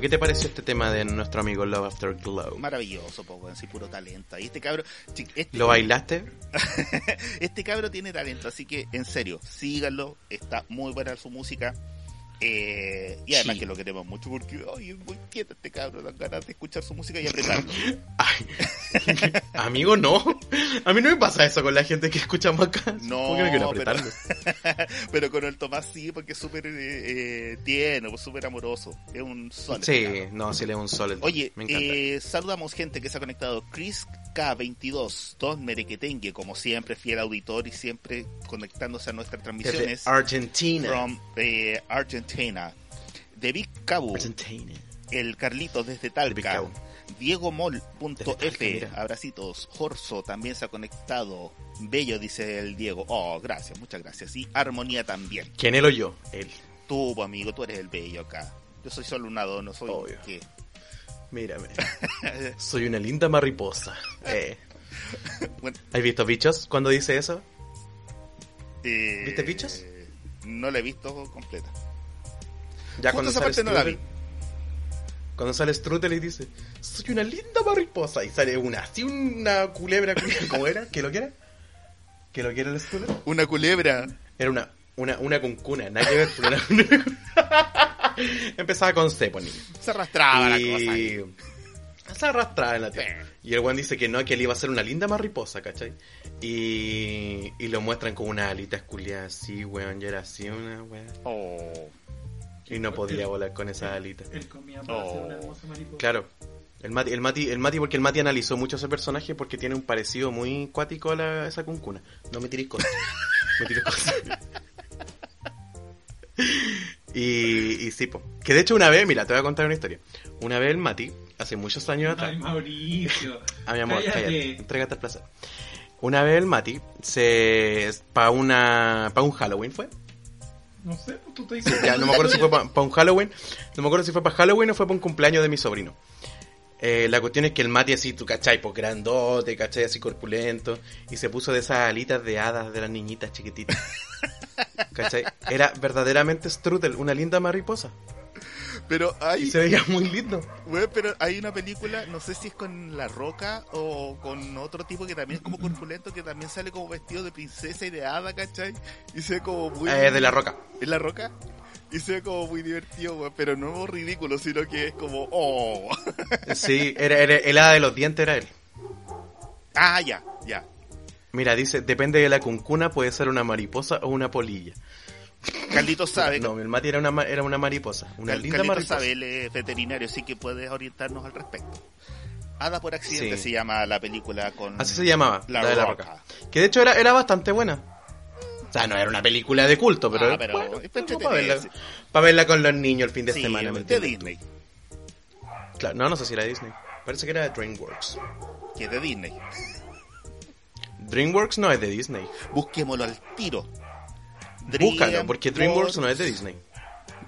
¿Qué te pareció este tema de nuestro amigo Love After Glow? Maravilloso, po, weón, sí, puro talento. Y este cabro, este, ¿Lo bailaste? este cabro tiene talento, así que en serio, síganlo, está muy buena su música. Eh, y además Sí. que lo queremos mucho porque ay, es muy quieto este cabro, dan ganas de escuchar su música y apretarlo. Amigo, no. A mí no me pasa eso con la gente que escuchamos acá. No, ¿Por qué no quiero pero, apretarlo? pero con el Tomás sí, porque es súper eh, eh, tierno, pues, súper amoroso. Es un sol. Sí, no, sí le da un sol. Oye, me eh, saludamos gente que se ha conectado. Chris K22, Don Merequetengue, como siempre, fiel auditor y siempre conectándose a nuestras Desde transmisiones. Argentina. From eh, Argentina. De Big Cabu, Argentina. el Carlitos desde Talca. Cabu. Diego Desde Talca, Mol.f, mira. abracitos. Jorso también se ha conectado. Bello, dice el Diego. Oh, gracias, muchas gracias. Y Armonía también. ¿Quién él o yo? Él. Tú, amigo, tú eres el bello acá. Yo soy solo un no soy Obvio. ¿qué? Mírame. Soy una linda mariposa. Eh. Bueno, ¿Has visto bichos cuando dice eso? eh, ¿Viste bichos? No la he visto completa. Ya Justo cuando esa sale parte no la Strudel. Cuando sale Strudel y dice, soy una linda mariposa. Y sale una, así una culebra, ¿cómo era? ¿Que lo quiera? ¿Que lo quiera el Strudel? Una culebra. Era una, una, una cuncuna, nada que ver. pero era una- Empezaba con C. Se arrastraba la cosa. y ahí. se arrastraba en la tierra. Y el weón dice que no, que él iba a ser una linda mariposa, ¿cachai? Y, y lo muestran con una alita esculiada así, weón, y era así una weón. Oh. Y no podía volar con esa alita. Él comía para Oh. ser una hermosa mariposa. Claro. El Mati, el Mati, el Mati, porque el Mati analizó mucho ese personaje porque tiene un parecido muy cuático a, la- a esa cuncuna. No me tiréis cosas. me tiréis cosas. y, y sí, po. Que de hecho una vez, mira, te voy a contar una historia. Una vez el Mati, hace muchos años atrás, Ay, Mauricio. a mi amor, Cállate. cállate, entrégate el placer. Una vez el Mati se para una para un Halloween fue. No sé, pues tú te dices. Ya no me acuerdo si fue para un Halloween, no me acuerdo si fue para Halloween o fue para un cumpleaños de mi sobrino. Eh, la cuestión es que el Mati así, tú cachai, pues grandote, cachai, así corpulento, y se puso de esas alitas de hadas de las niñitas chiquititas. ¿Cachai? Era verdaderamente Strudel, una linda mariposa. Pero Y hay, se veía muy lindo. güey, pero hay una película, no sé si es con La Roca o con otro tipo que también es como corpulento, que también sale como vestido de princesa y de hada, ¿cachai? Y se ve como muy... Eh, de la roca. ¿Es La Roca? Y se ve como muy divertido, güey, pero no ridículo, sino que es como... ¡Oh! Sí, era, era el hada de los dientes era él. ah, ya, ya. Mira, dice, depende de la cuncuna, puede ser una mariposa o una polilla. Carlitos sabe... No, el Mati era una, era una mariposa, una Cal- linda Carlitos mariposa. sabe, él es veterinario, así que puedes orientarnos al respecto. Hada por accidente Sí. se llama la película con... Así se llamaba, La la, de la Roca. roca. Que de hecho era, era bastante buena. O sea, no era una película de culto, pero, Ah, pero bueno, para, verla, para verla con los niños el fin de Sí, semana. ¿me de? Disney. Claro, no, no sé si era Disney. Parece que era de DreamWorks. Que es de Disney. DreamWorks no es de Disney. Busquémoslo al tiro. Búscalo, porque DreamWorks no es de Disney.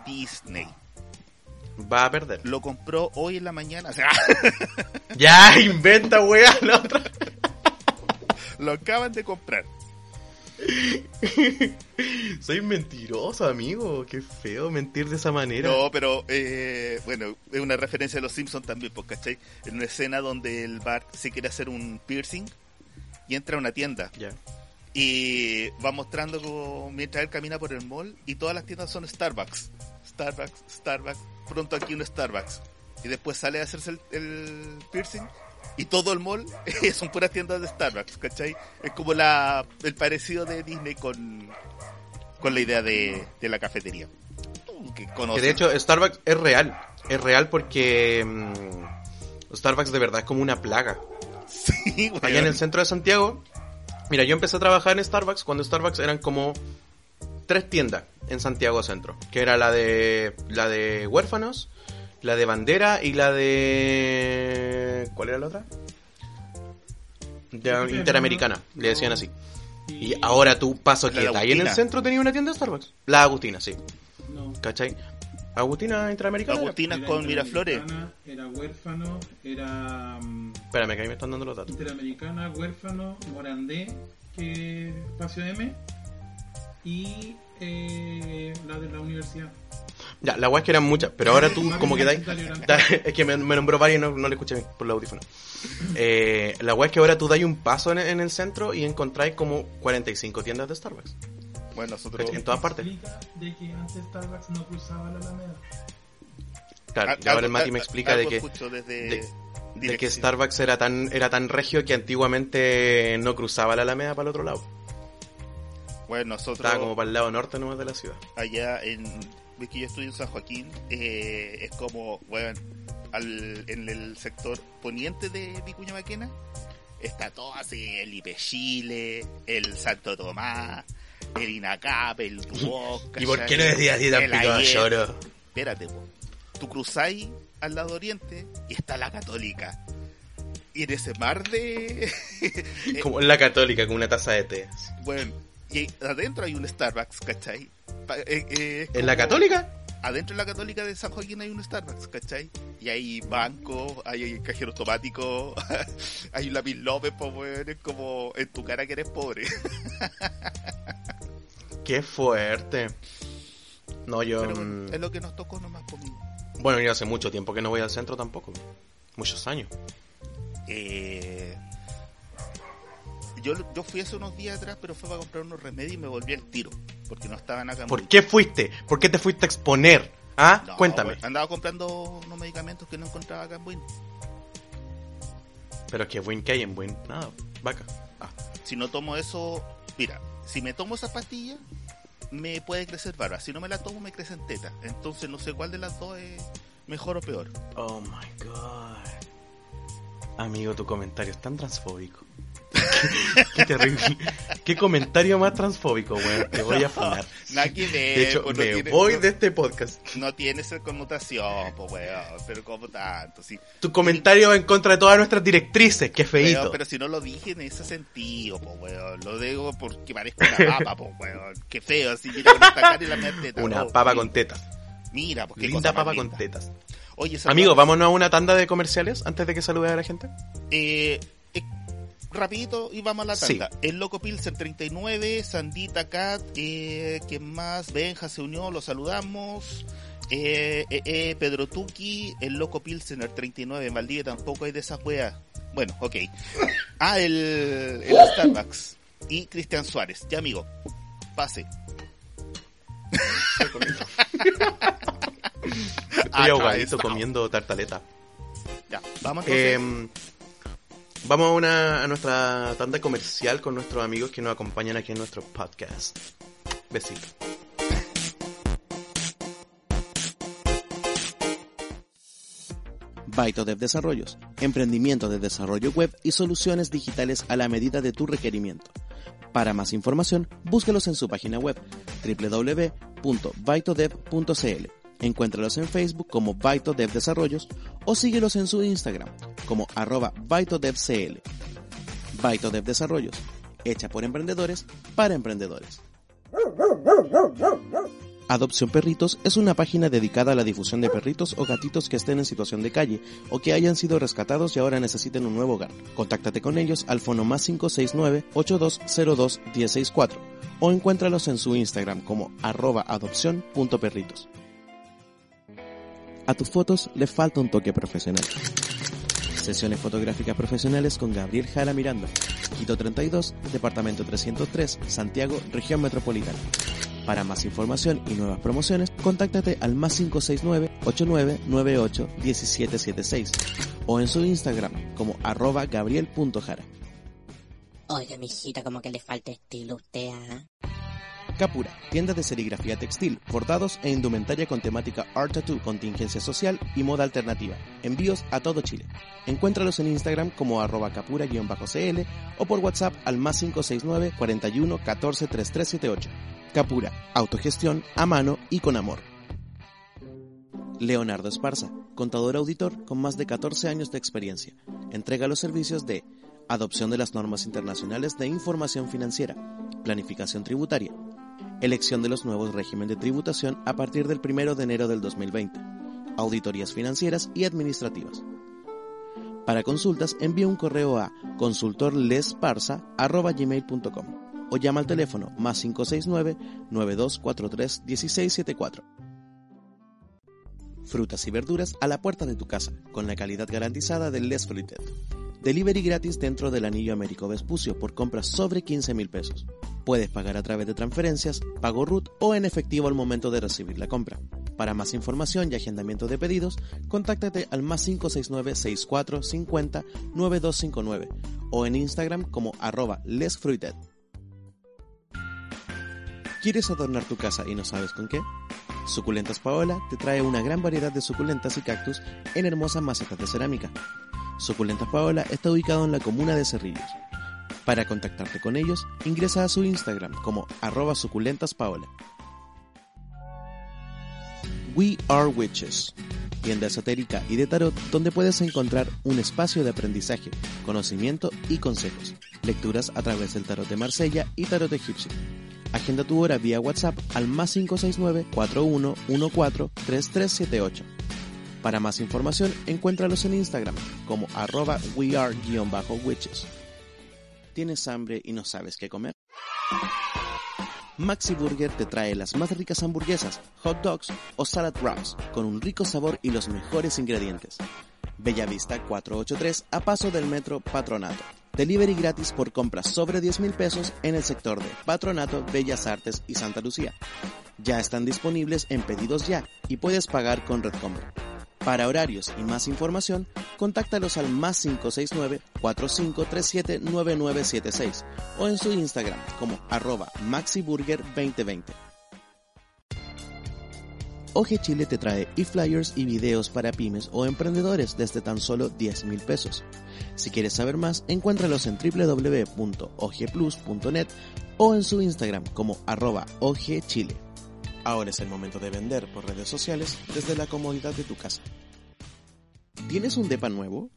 Disney. Va a perder. Lo compró hoy en la mañana. O sea, Ya, inventa, weá, la otra. lo acaban de comprar. Soy mentiroso, amigo. Qué feo mentir de esa manera. No, pero eh, bueno, es una referencia a los Simpsons también, pues, ¿cachai? En una escena donde el Bart se quiere hacer un piercing y entra a una tienda y va mostrando como mientras él camina por el mall y todas las tiendas son Starbucks. Starbucks, Starbucks, pronto aquí un Starbucks. Y después sale a hacerse el, el piercing y todo el mall son puras tiendas de Starbucks, ¿cachai? Es como la, el parecido de Disney con, con la idea de, de la cafetería. Que, de hecho Starbucks es real. Es real porque mm, Starbucks de verdad es como una plaga. Sí. Allá en el centro de Santiago. Mira, yo empecé a trabajar en Starbucks cuando Starbucks eran como tres tiendas en Santiago Centro. Que era la de la de huérfanos, la de bandera y la de... ¿Cuál era la otra? De Interamericana, le decían así. Y ahora tú paso quieta. Ahí en el centro tenía una tienda de Starbucks. La Agustina, sí. No. ¿Cachai? Agustina Interamericana. era. Agustina Era con Miraflores. interamericana, Era huérfano, era mm, Espérame, que ahí me están dando los datos. interamericana, huérfano, morandé, que espacio M, y eh, la de la universidad. Ya, la weá es que eran muchas, pero ahora tú como que dais... Es que me, me nombró varios y no, no le escuché bien por el audífono. Eh, la weá es que ahora tú dais un paso en, en el centro y encontráis como 45 tiendas de Starbucks. Bueno, nosotros... En todas partes. De que antes Starbucks no cruzaba la Alameda. Claro, y ahora el Mati me explica de que, desde de, de que. Starbucks era tan, era tan regio que antiguamente no cruzaba la Alameda para el otro lado. Bueno, nosotros Estaba como para el lado norte nomás de la ciudad. allá en... Ves que yo estudio en San Joaquín, eh, es como, bueno, al, en el sector poniente de Vicuña Maquena, está todo así, el Ipe Chile, el Santo Tomás, el Inacap, el Duoc, ¿Y por qué no decías así tan picado lloro? espérate, po. tú cruzáis al lado oriente y está la católica. Y en ese mar de... Como en la católica con una taza de té. bueno, y adentro hay un Starbucks, ¿cachai? Eh, eh, ¿En la católica? Adentro de la católica de San Joaquín hay un Starbucks, ¿cachai? Y hay bancos, hay cajero automático, hay un lápiz López, pues, weón, es como en tu cara que eres pobre. Qué fuerte. No, yo... Pero mm, bueno, es lo que nos tocó nomás por mí. Bueno, yo hace mucho tiempo que no voy al centro tampoco. Muchos años. Eh, yo, yo fui hace unos días atrás, pero fue para comprar unos remedios y me volví al tiro, porque no estaban acá ¿Por Buin. qué fuiste? ¿Por qué te fuiste a exponer? ¿Ah? No, Cuéntame. weón, andaba comprando unos medicamentos que no encontraba acá en Buin. Pero que buen que hay en buen. Nada, vaca. Ah, Si no tomo eso, mira, si me tomo esa pastilla, me puede crecer barba. Si no me la tomo, me crecen tetas. Entonces no sé cuál de las dos es mejor o peor. Oh my god. Amigo, tu comentario es tan transfóbico. Qué terrible. Qué comentario más transfóbico, weón. Te voy a funar. Ver. De hecho, pues, no me tiene- voy no- de este podcast. No tiene esa connotación, pues, weón. Pero como tanto, sí. Tu comentario en contra de todas nuestras directrices. Qué Weón, feíto. pero si no lo dije en ese sentido, pues, weón. Lo digo porque parezco una papa, pues, weón. Qué feo, así, mira, con esta cara y la teta. Una papa sí. con tetas. Mira, pues, qué Linda papa con tetas. Oye, Amigo, saludos. vámonos a una tanda de comerciales antes de que salude a la gente. Eh, rapidito y vamos a la Sí. tanda. El Loco Pilsen 39, Sandita Cat, eh, ¿quién más? Benja se unió, lo saludamos. Eh, eh, eh, Pedro Tuki, el Loco Pilsener 39, en Valdivia tampoco hay de esas weas. Bueno, ok. Ah, el, el Starbucks. Y Cristian Suárez. Ya, amigo, pase. Estoy Ah, ahogadito comiendo tartaleta. Ya, vamos entonces. Vamos a, nuestra tanda comercial con nuestros amigos que nos acompañan aquí en nuestro podcast. Besito. Bytodev Desarrollos, emprendimiento de desarrollo web y soluciones digitales a la medida de tu requerimiento. Para más información, búsquelos en su página web www.bytodev.cl. Encuéntralos en Facebook como Bytodev Desarrollos o síguelos en su Instagram como arroba BytoDevCL. Bytodev Desarrollos, hecha por emprendedores para emprendedores. Adopción Perritos es una página dedicada a la difusión de perritos o gatitos que estén en situación de calle o que hayan sido rescatados y ahora necesiten un nuevo hogar. Contáctate con ellos al fono más 569-8202-164 o encuéntralos en su Instagram como arroba adopción.perritos. A tus fotos le falta un toque profesional. Sesiones fotográficas profesionales con Gabriel Jara Miranda. Quito 32, Departamento 303, Santiago, Región Metropolitana. Para más información y nuevas promociones, contáctate al más 569-8998-1776 o en su Instagram como arroba gabriel.jara. Oiga, mijita, como que le falta estilo usted, ¿ah? Capura, tienda de serigrafía textil, bordados e indumentaria con temática Art Tattoo, contingencia social y moda alternativa. Envíos a todo Chile. Encuéntralos en Instagram como arroba capura-cl o por WhatsApp al más 569 41 14 3378. Capura, autogestión a mano y con amor. Leonardo Esparza, contador auditor con más de 14 años de experiencia. Entrega los servicios de adopción de las normas internacionales de información financiera, planificación tributaria, elección de los nuevos regímenes de tributación a partir del 1 de enero del 2020, auditorías financieras y administrativas. Para consultas, envía un correo a consultorlesparza.gmail.com o llama al teléfono más 569-9243-1674. Frutas y verduras a la puerta de tu casa, con la calidad garantizada del Les Fruited. Delivery gratis dentro del anillo Américo Vespucio por compras sobre 15 mil pesos. Puedes pagar a través de transferencias, pago RUT o en efectivo al momento de recibir la compra. Para más información y agendamiento de pedidos, contáctate al más 569 64 50 9259 o en Instagram como arroba lesfruited. ¿Quieres adornar tu casa y no sabes con qué? Suculentas Paola te trae una gran variedad de suculentas y cactus en hermosas macetas de cerámica. Suculentas Paola está ubicado en la comuna de Cerrillos. Para contactarte con ellos, ingresa a su Instagram como arroba suculentaspaola. We Are Witches, tienda esotérica y de tarot donde puedes encontrar un espacio de aprendizaje, conocimiento y consejos. Lecturas a través del tarot de Marsella y tarot egipcio. Agenda tu hora vía WhatsApp al más 569-4114-3378. Para más información, encuéntralos en Instagram como arroba weare-witches. ¿Tienes hambre y no sabes qué comer? Maxi Burger te trae las más ricas hamburguesas, hot dogs o salad wraps con un rico sabor y los mejores ingredientes. Bellavista 483 a paso del metro Patronato. Delivery gratis por compras sobre 10 mil pesos en el sector de Patronato, Bellas Artes y Santa Lucía. Ya están disponibles en pedidos ya y puedes pagar con Red Compra. Para horarios y más información, contáctalos al más 569-4537-9976 o en su Instagram como arroba maxiburger2020. Oje Chile te trae e-flyers y videos para pymes o emprendedores desde tan solo 10 mil pesos. Si quieres saber más, encuéntralos en www.ogplus.net o en su Instagram como arroba ogchile. Ahora es el momento de vender por redes sociales desde la comodidad de tu casa. ¿Tienes un depa nuevo?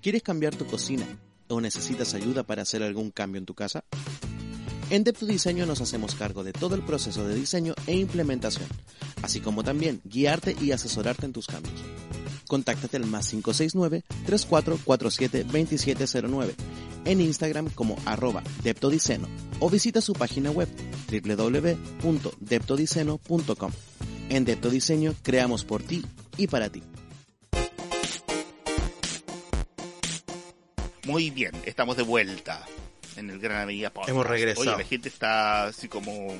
¿Quieres cambiar tu cocina o necesitas ayuda para hacer algún cambio en tu casa? En Depto Diseño nos hacemos cargo de todo el proceso de diseño e implementación, así como también guiarte y asesorarte en tus cambios. Contáctate al más 569-3447-2709 en Instagram como arroba Deptodiceno o visita su página web www.deptodiceno.com. En Depto Diseño creamos por ti y para ti. Muy bien, estamos de vuelta en el Gran Avenida Podcast. Hemos regresado. Oye, la gente está así como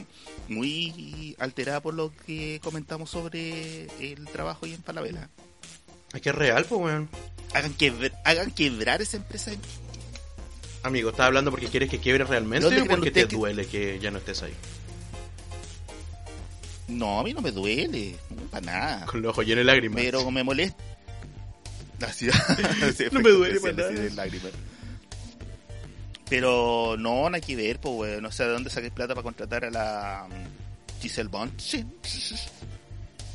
muy alterada por lo que comentamos sobre el trabajo ahí en Falabella. Es que es real, pues, weón. Hagan, quebr- hagan quebrar esa empresa. Amigo, ¿estás hablando porque quieres que quiebre realmente ¿Dónde o porque te que- duele que ya no estés ahí? No, a mí no me duele, para nada. Con los ojos llenos de lágrimas. Pero me molesta. Así- así, No me duele para nada. de lágrimas. Pero no, nada que ver, pues, weón. No sé de dónde saqué plata para contratar a la mm, Giselle Bond. Sí.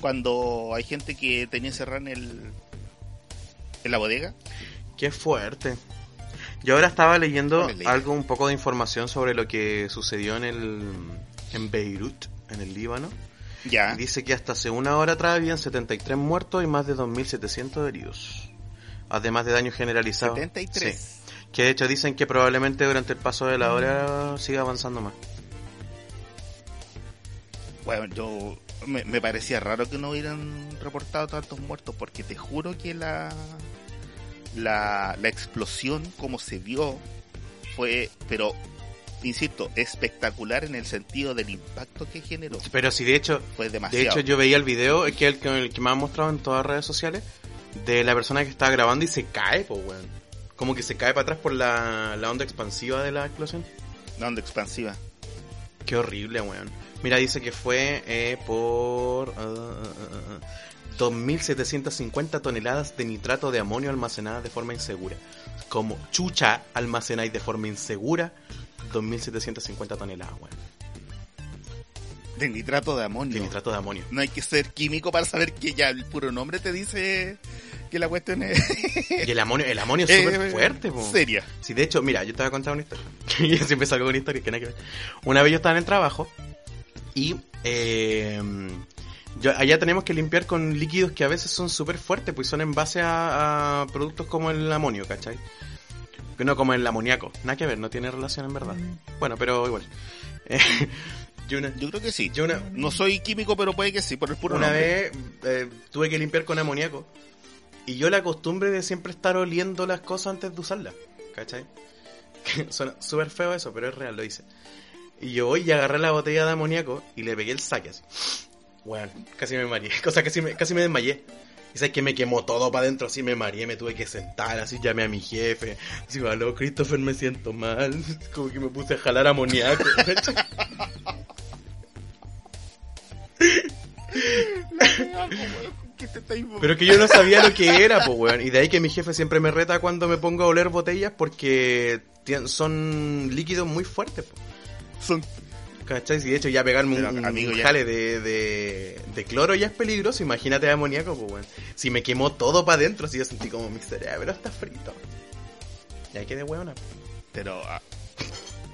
Cuando hay gente que tenía en el. En la bodega. Qué fuerte. Yo ahora estaba leyendo algo, un poco de información sobre lo que sucedió en el en Beirut, en el Líbano. Ya. Dice que hasta hace una hora atrás habían 73 muertos y más de 2.700 heridos. Además de daños generalizados. 73. Sí. Que de hecho dicen que probablemente durante el paso de la hora siga avanzando más. Bueno, yo me, me parecía raro que no hubieran reportado tantos muertos porque te juro que la la, la explosión como se vio fue, pero insisto, espectacular en el sentido del impacto que generó. Pero si de hecho, Fue de demasiado. hecho yo veía el video, que es el que, el que me han mostrado en todas las redes sociales, de la persona que estaba grabando y se cae, pues weón. Como que se cae para atrás por la, la onda expansiva de la explosión. La onda expansiva. Qué horrible, weón. Mira, dice que fue eh, por ah, ah, ah, 2.750 toneladas de nitrato de amonio almacenadas de forma insegura. Como chucha almacenáis de forma insegura 2.750 toneladas, weón. De nitrato de amonio. De nitrato de amonio. No hay que ser químico para saber que ya el puro nombre te dice que la cuestión es Y el amonio, el amonio es Eh, súper fuerte, po. seria. Sí, de hecho, mira, yo te voy a contar una historia. yo siempre salgo con historias que nada que ver. Una vez yo estaba en el trabajo y eh, yo, allá tenemos que limpiar con líquidos que a veces son súper fuertes, pues son en base a, a productos como el amonio, ¿cachai? Que No como el amoníaco. Nada que ver, no tiene relación en verdad. Bueno, pero igual. Eh, yo una, Yo creo que sí. yo una, No soy químico, pero puede que sí, por el puro una nombre. vez eh, tuve que limpiar con amoníaco. Y yo la costumbre de siempre estar oliendo las cosas antes de usarlas. ¿Cachai? Suena súper feo eso, pero es real, lo hice. Y yo voy y agarré la botella de amoníaco y le pegué el saque así. Bueno, casi me mareé. O sea, casi me, casi me desmayé. Y sabes que me quemó todo para adentro, así me mareé, me tuve que sentar, así llamé a mi jefe. Así, aló, Christopher, me siento mal. Como que me puse a jalar amoníaco. ¿cachai? ¿Qué te está info- Pero que yo no sabía lo que era, pues, weón. Y de ahí que mi jefe siempre me reta cuando me pongo a oler botellas porque son líquidos muy fuertes, pues. Son ¿Cachai? Si de hecho ya pegarme un, Pero, un amigo, ya- jale de, de, de cloro ya es peligroso, imagínate amoníaco, pues, weón. Si me quemó todo para adentro, si yo sentí como mi cerebro está frito. Y ahí quedé weona. Pero, ah,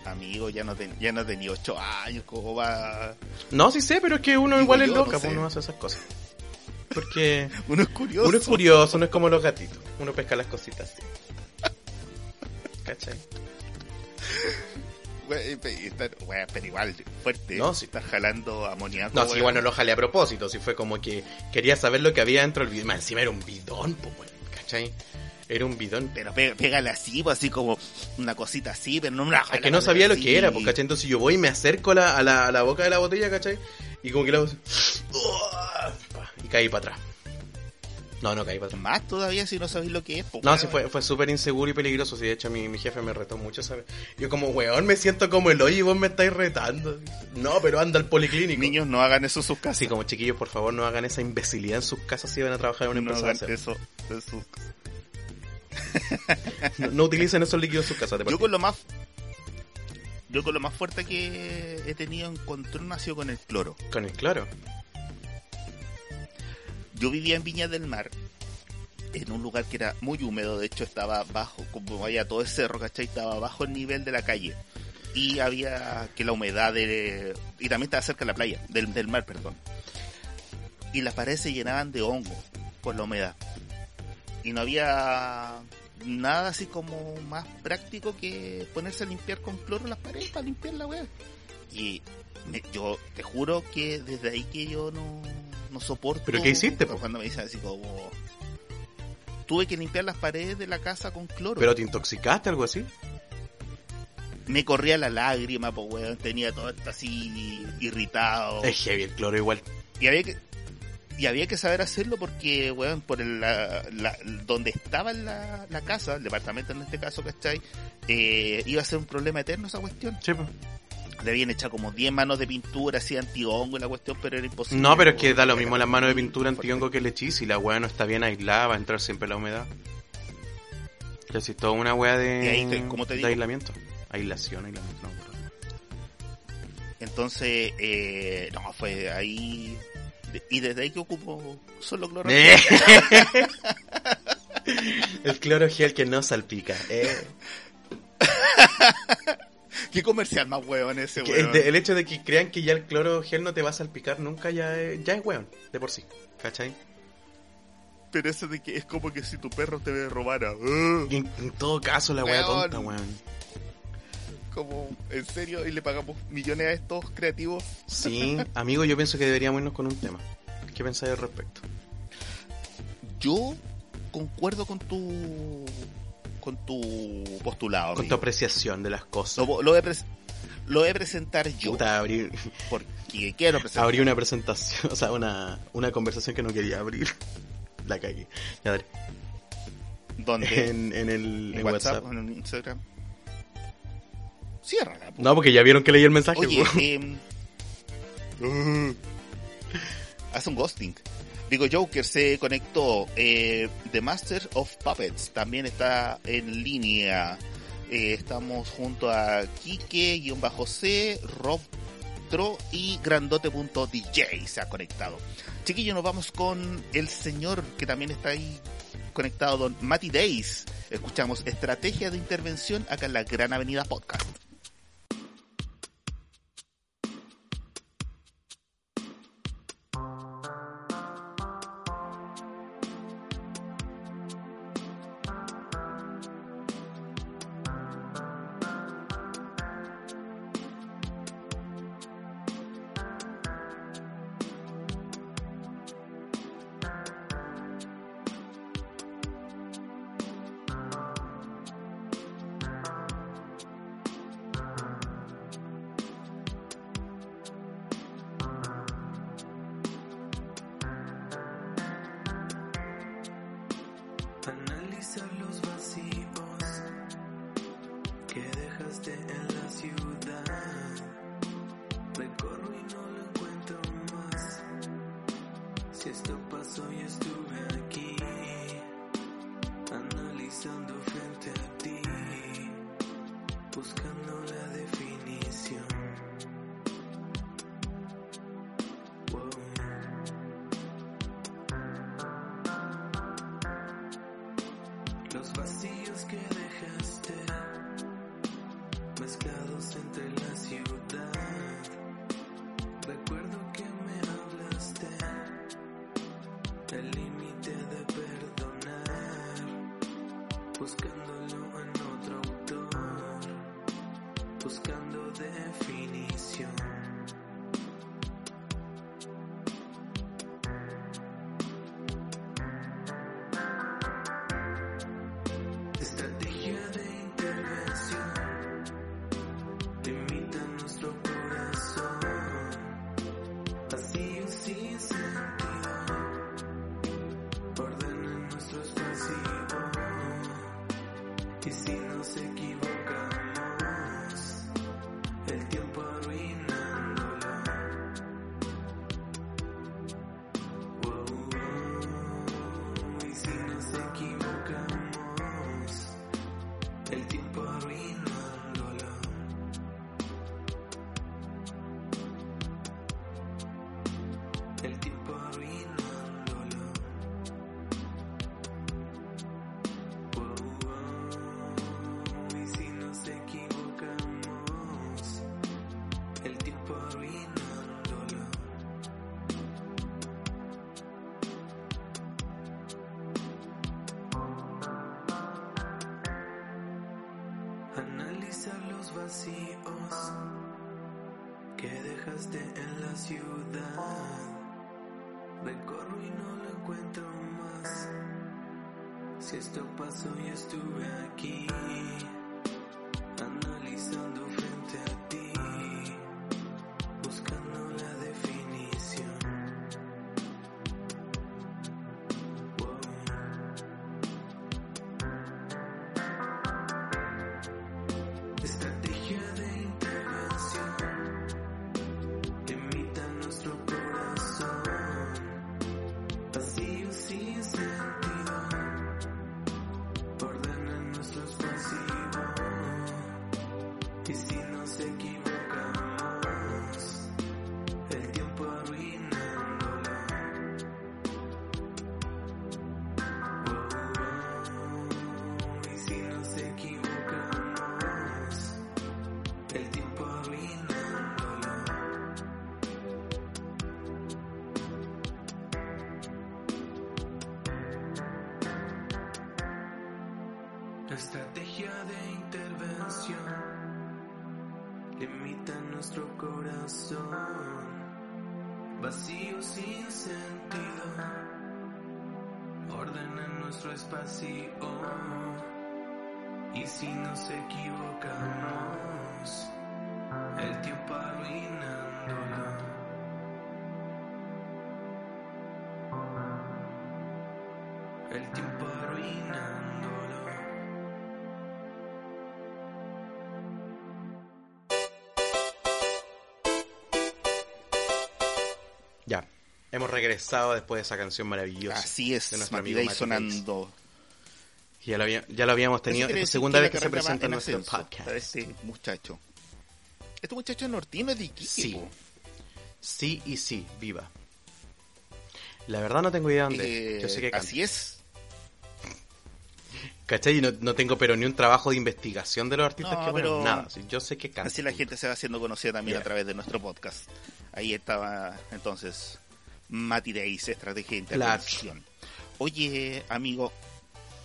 amigo, ya no, ten- ya no tenía ocho años, ¿cómo va? No, sí sé, pero es que uno Digo igual es loca, no pues uno hace esas cosas. Porque Uno es curioso. uno es curioso, no es como los gatitos. Uno pesca las cositas así. ¿Cachai? Güey, pero igual, fuerte. No, sí. Estás jalando amoníaco. No, sí, güey. bueno, lo jalé a propósito, si fue como que quería saber lo que había dentro del bidón. Más encima era un bidón, pues, weón, ¿cachai? Era un bidón. Pero pé- pégale así, pues, así como una cosita así, pero no una Es que no sabía lo que era, pues, ¿cachai? Entonces yo voy y me acerco a la, a la, a la boca de la botella, ¿cachai? Y como que la así, y caí para atrás. No, no caí para atrás. Más todavía si no sabéis lo que es. pues, No, sí fue, fue súper inseguro y peligroso. Sí, de hecho, mi, mi jefe me retó mucho, ¿sabes? Yo como, weón, me siento como el hoyo y vos me estáis retando. No, pero anda al policlínico. Niños, no hagan eso en sus casas. Así como chiquillos, por favor, no hagan esa imbecilidad en sus casas si van a trabajar en una no empresa. hagan eso en sus No, no utilicen esos líquidos en sus casas. Yo con lo más yo con lo más fuerte que he tenido en control ha sido con el cloro. Con el claro. Yo vivía en Viña del Mar, en un lugar que era muy húmedo, de hecho estaba bajo, como vaya todo el cerro, ¿cachai? Estaba bajo el nivel de la calle. Y había que la humedad de... Y también estaba cerca de la playa, del, del mar, perdón. Y las paredes se llenaban de hongo por la humedad. Y no había nada así como más práctico que ponerse a limpiar con cloro las paredes para limpiar la weá. Y yo te juro que desde ahí que yo no, no soporto. ¿Pero qué hiciste, po? Cuando me dicen así como. Tuve que limpiar las paredes de la casa con cloro. ¿Pero te intoxicaste algo así? Me corría la lágrima, pues weón. Tenía todo esto así irritado. Es heavy el cloro igual. Y había que. Y había que saber hacerlo porque, weón, por el, la, la- donde estaba la, la casa, el departamento en este caso, ¿cachai? Eh, iba a ser un problema eterno esa cuestión. Sí, pues. Le habían echado como 10 manos de pintura, así antihongo y la cuestión, pero era imposible. No, pero es que weón. da lo mismo las manos de pintura antihongo que el hechizo y la weá no está bien aislada, va a entrar siempre la humedad. Ya si toda una weá de, ahí te- aislamiento. Aislación, aislamiento, no. Entonces, eh, no, fue ahí. Y desde ahí que ocupo solo cloro. Eh. el cloro gel que no salpica. Eh. ¿Qué comercial más hueón ese, weón? el, hecho de que crean que ya el cloro gel no te va a salpicar nunca ya es, ya es weón, de por sí. ¿Cachai? Pero eso de que es como que si tu perro te robara. Y en, en todo caso la weá Weón. tonta, weón. Como, ¿en serio? Y le pagamos millones a estos creativos. Sí, amigo, yo pienso que deberíamos irnos con un tema. ¿Qué pensáis al respecto? Yo concuerdo con tu con tu postulado. Con tu amigo. apreciación de las cosas. Lo, lo voy a lo voy a presentar yo. Puta, abrí, Porque quiero presentar. abrí una presentación, o sea, una, una conversación que no quería abrir. La cagué. Ya, dale. ¿Dónde? En, en el ¿En en WhatsApp? WhatsApp. ¿En Instagram? Ciérrala. po. No, porque ya vieron que leí el mensaje. Oye, uh, haz un ghosting. Digo, Joker se conectó. Eh, The Master of Puppets también está en línea. Eh, estamos junto a Kike-C, Rob Tro y Grandote.dj se ha conectado. Chiquillos, nos vamos con el señor que también está ahí conectado, don Matty Days. Escuchamos Estrategia de Intervención acá en la Gran Avenida Podcast. Vacíos que dejaste en la ciudad. Recorro y no lo encuentro más. Si esto pasó y estuve aquí, analizando espacio. Y si nos equivocamos, el tiempo arruinándolo. El tiempo arruinándolo. Ya. Hemos regresado después de esa canción maravillosa. Así es, de nuestro amigo sonando. Ya lo, había- ya lo habíamos tenido. Es decir segunda que vez la que se presenta en nuestro podcast. este muchacho. Este muchacho es nortino es de Iquique, Sí. po. Sí y sí, viva. La verdad no tengo idea dónde. Eh, Yo sé que canta. así es. ¿Cachai? Y no, no tengo pero ni un trabajo de investigación de los artistas No, que bueno, pero- nada. Yo sé que canta. Así la gente se va haciendo conocida también a través de nuestro podcast. Ahí estaba entonces Mati Days, estrategia de intervención. Oye, amigo,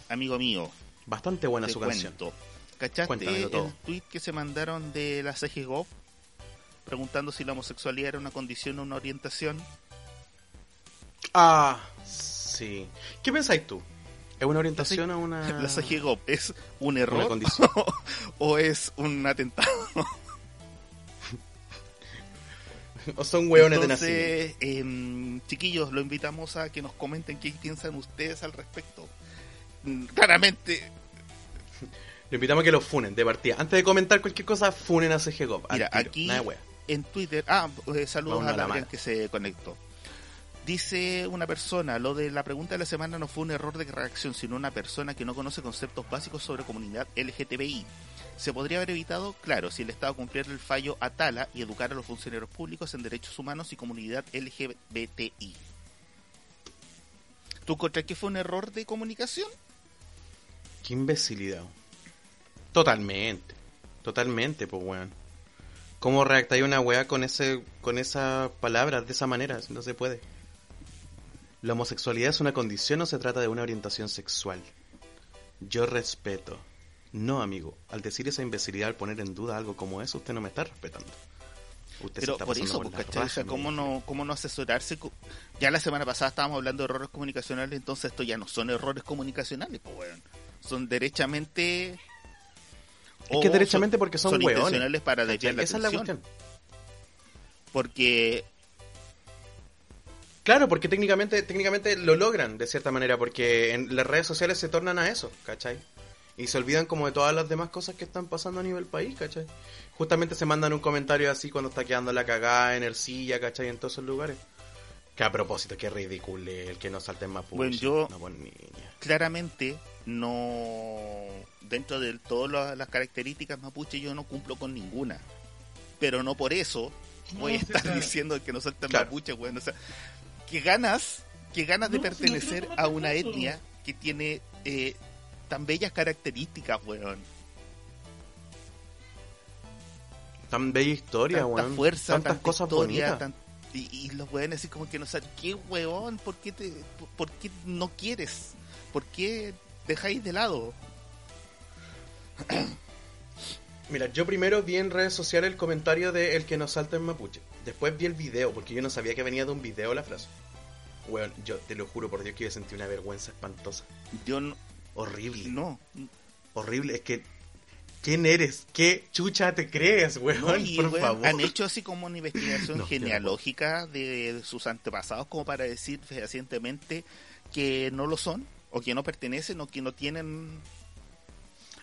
amigo mío, Bastante buena te su canción. cuento. ¿Cachaste Cuéntamelo todo. el tweet que se mandaron de la CGGOV preguntando si la homosexualidad era una condición o una orientación? Ah, sí. ¿Qué pensáis tú? ¿Es una orientación o una...? La CGGOV es un error o es un atentado. ¿O son hueones de nacimiento? Entonces, em, chiquillos, lo invitamos a que nos comenten qué piensan ustedes al respecto. Claramente, Lo invitamos a que lo funen de partida. Antes de comentar cualquier cosa, funen a CGGOV. al mira, tiro. aquí en Twitter, ah, eh, saludos Vamos a a la mala. que se conectó. Dice una persona, lo de la pregunta de la semana no fue un error de reacción, sino una persona que no conoce conceptos básicos sobre comunidad LGTBI. ¿Se podría haber evitado? Claro, si el Estado cumpliera el fallo Atala y educar a los funcionarios públicos en derechos humanos y comunidad LGBTI. ¿Tú encontrás que fue un error de comunicación? Qué imbecilidad. Totalmente. Totalmente, pues weón. ¿Cómo redactáis una weá con ese con esas palabras de esa manera? No se puede. La homosexualidad es una condición o se trata de una orientación sexual. Yo respeto. No, amigo. Al decir esa imbecilidad, al poner en duda algo como eso, usted no me está respetando. Usted se Pero está por eso, por pues, ¿cachai? O sea, ¿cómo no, ¿cómo no asesorarse? Ya la semana pasada estábamos hablando de errores comunicacionales, entonces esto ya no son errores comunicacionales, pues, weón. Son derechamente... Es que derechamente porque son hueones, intencionales para la Esa es la atención. cuestión. Porque Claro, porque técnicamente, técnicamente lo logran de cierta manera, porque en las redes sociales se tornan a eso, ¿cachai? Y se olvidan como de todas las demás cosas que están pasando a nivel país, ¿cachai? Justamente se mandan un comentario así cuando está quedando la cagada en Ercilla, ¿cachai? En todos esos lugares. Que a propósito, qué ridículo el que no salten más Bueno, yo- No, niña. claramente no... Dentro de todas las características mapuche yo no cumplo con ninguna. Pero no por eso voy a sí, estar claro. diciendo que no saltan Claro. mapuche, weón. O sea, que ganas, que ganas de No, si no pertenecer a una etnia que tiene eh, tan bellas características, weón. Tan bella historia, Tanta weón. fuerza, Tantas tanta cosas historia, bonitas. tan- y, y los weones así como que no saben, ¿qué weón? ¿Por qué, te, por, por qué no quieres? ¿Por qué dejáis de lado? Mira, yo primero vi en redes sociales el comentario de el que nos salta en mapuche. Después vi el video, porque yo no sabía que venía de un video la frase. Weón, yo te lo juro por Dios que yo sentí una vergüenza espantosa. Yo no, Horrible. no, Horrible. Es que. ¿Quién eres? ¿Qué chucha te crees, weón? No, y, por weón, favor. han hecho así como una investigación No, genealógica de sus antepasados como para decir fehacientemente que no lo son o que no pertenecen o que no tienen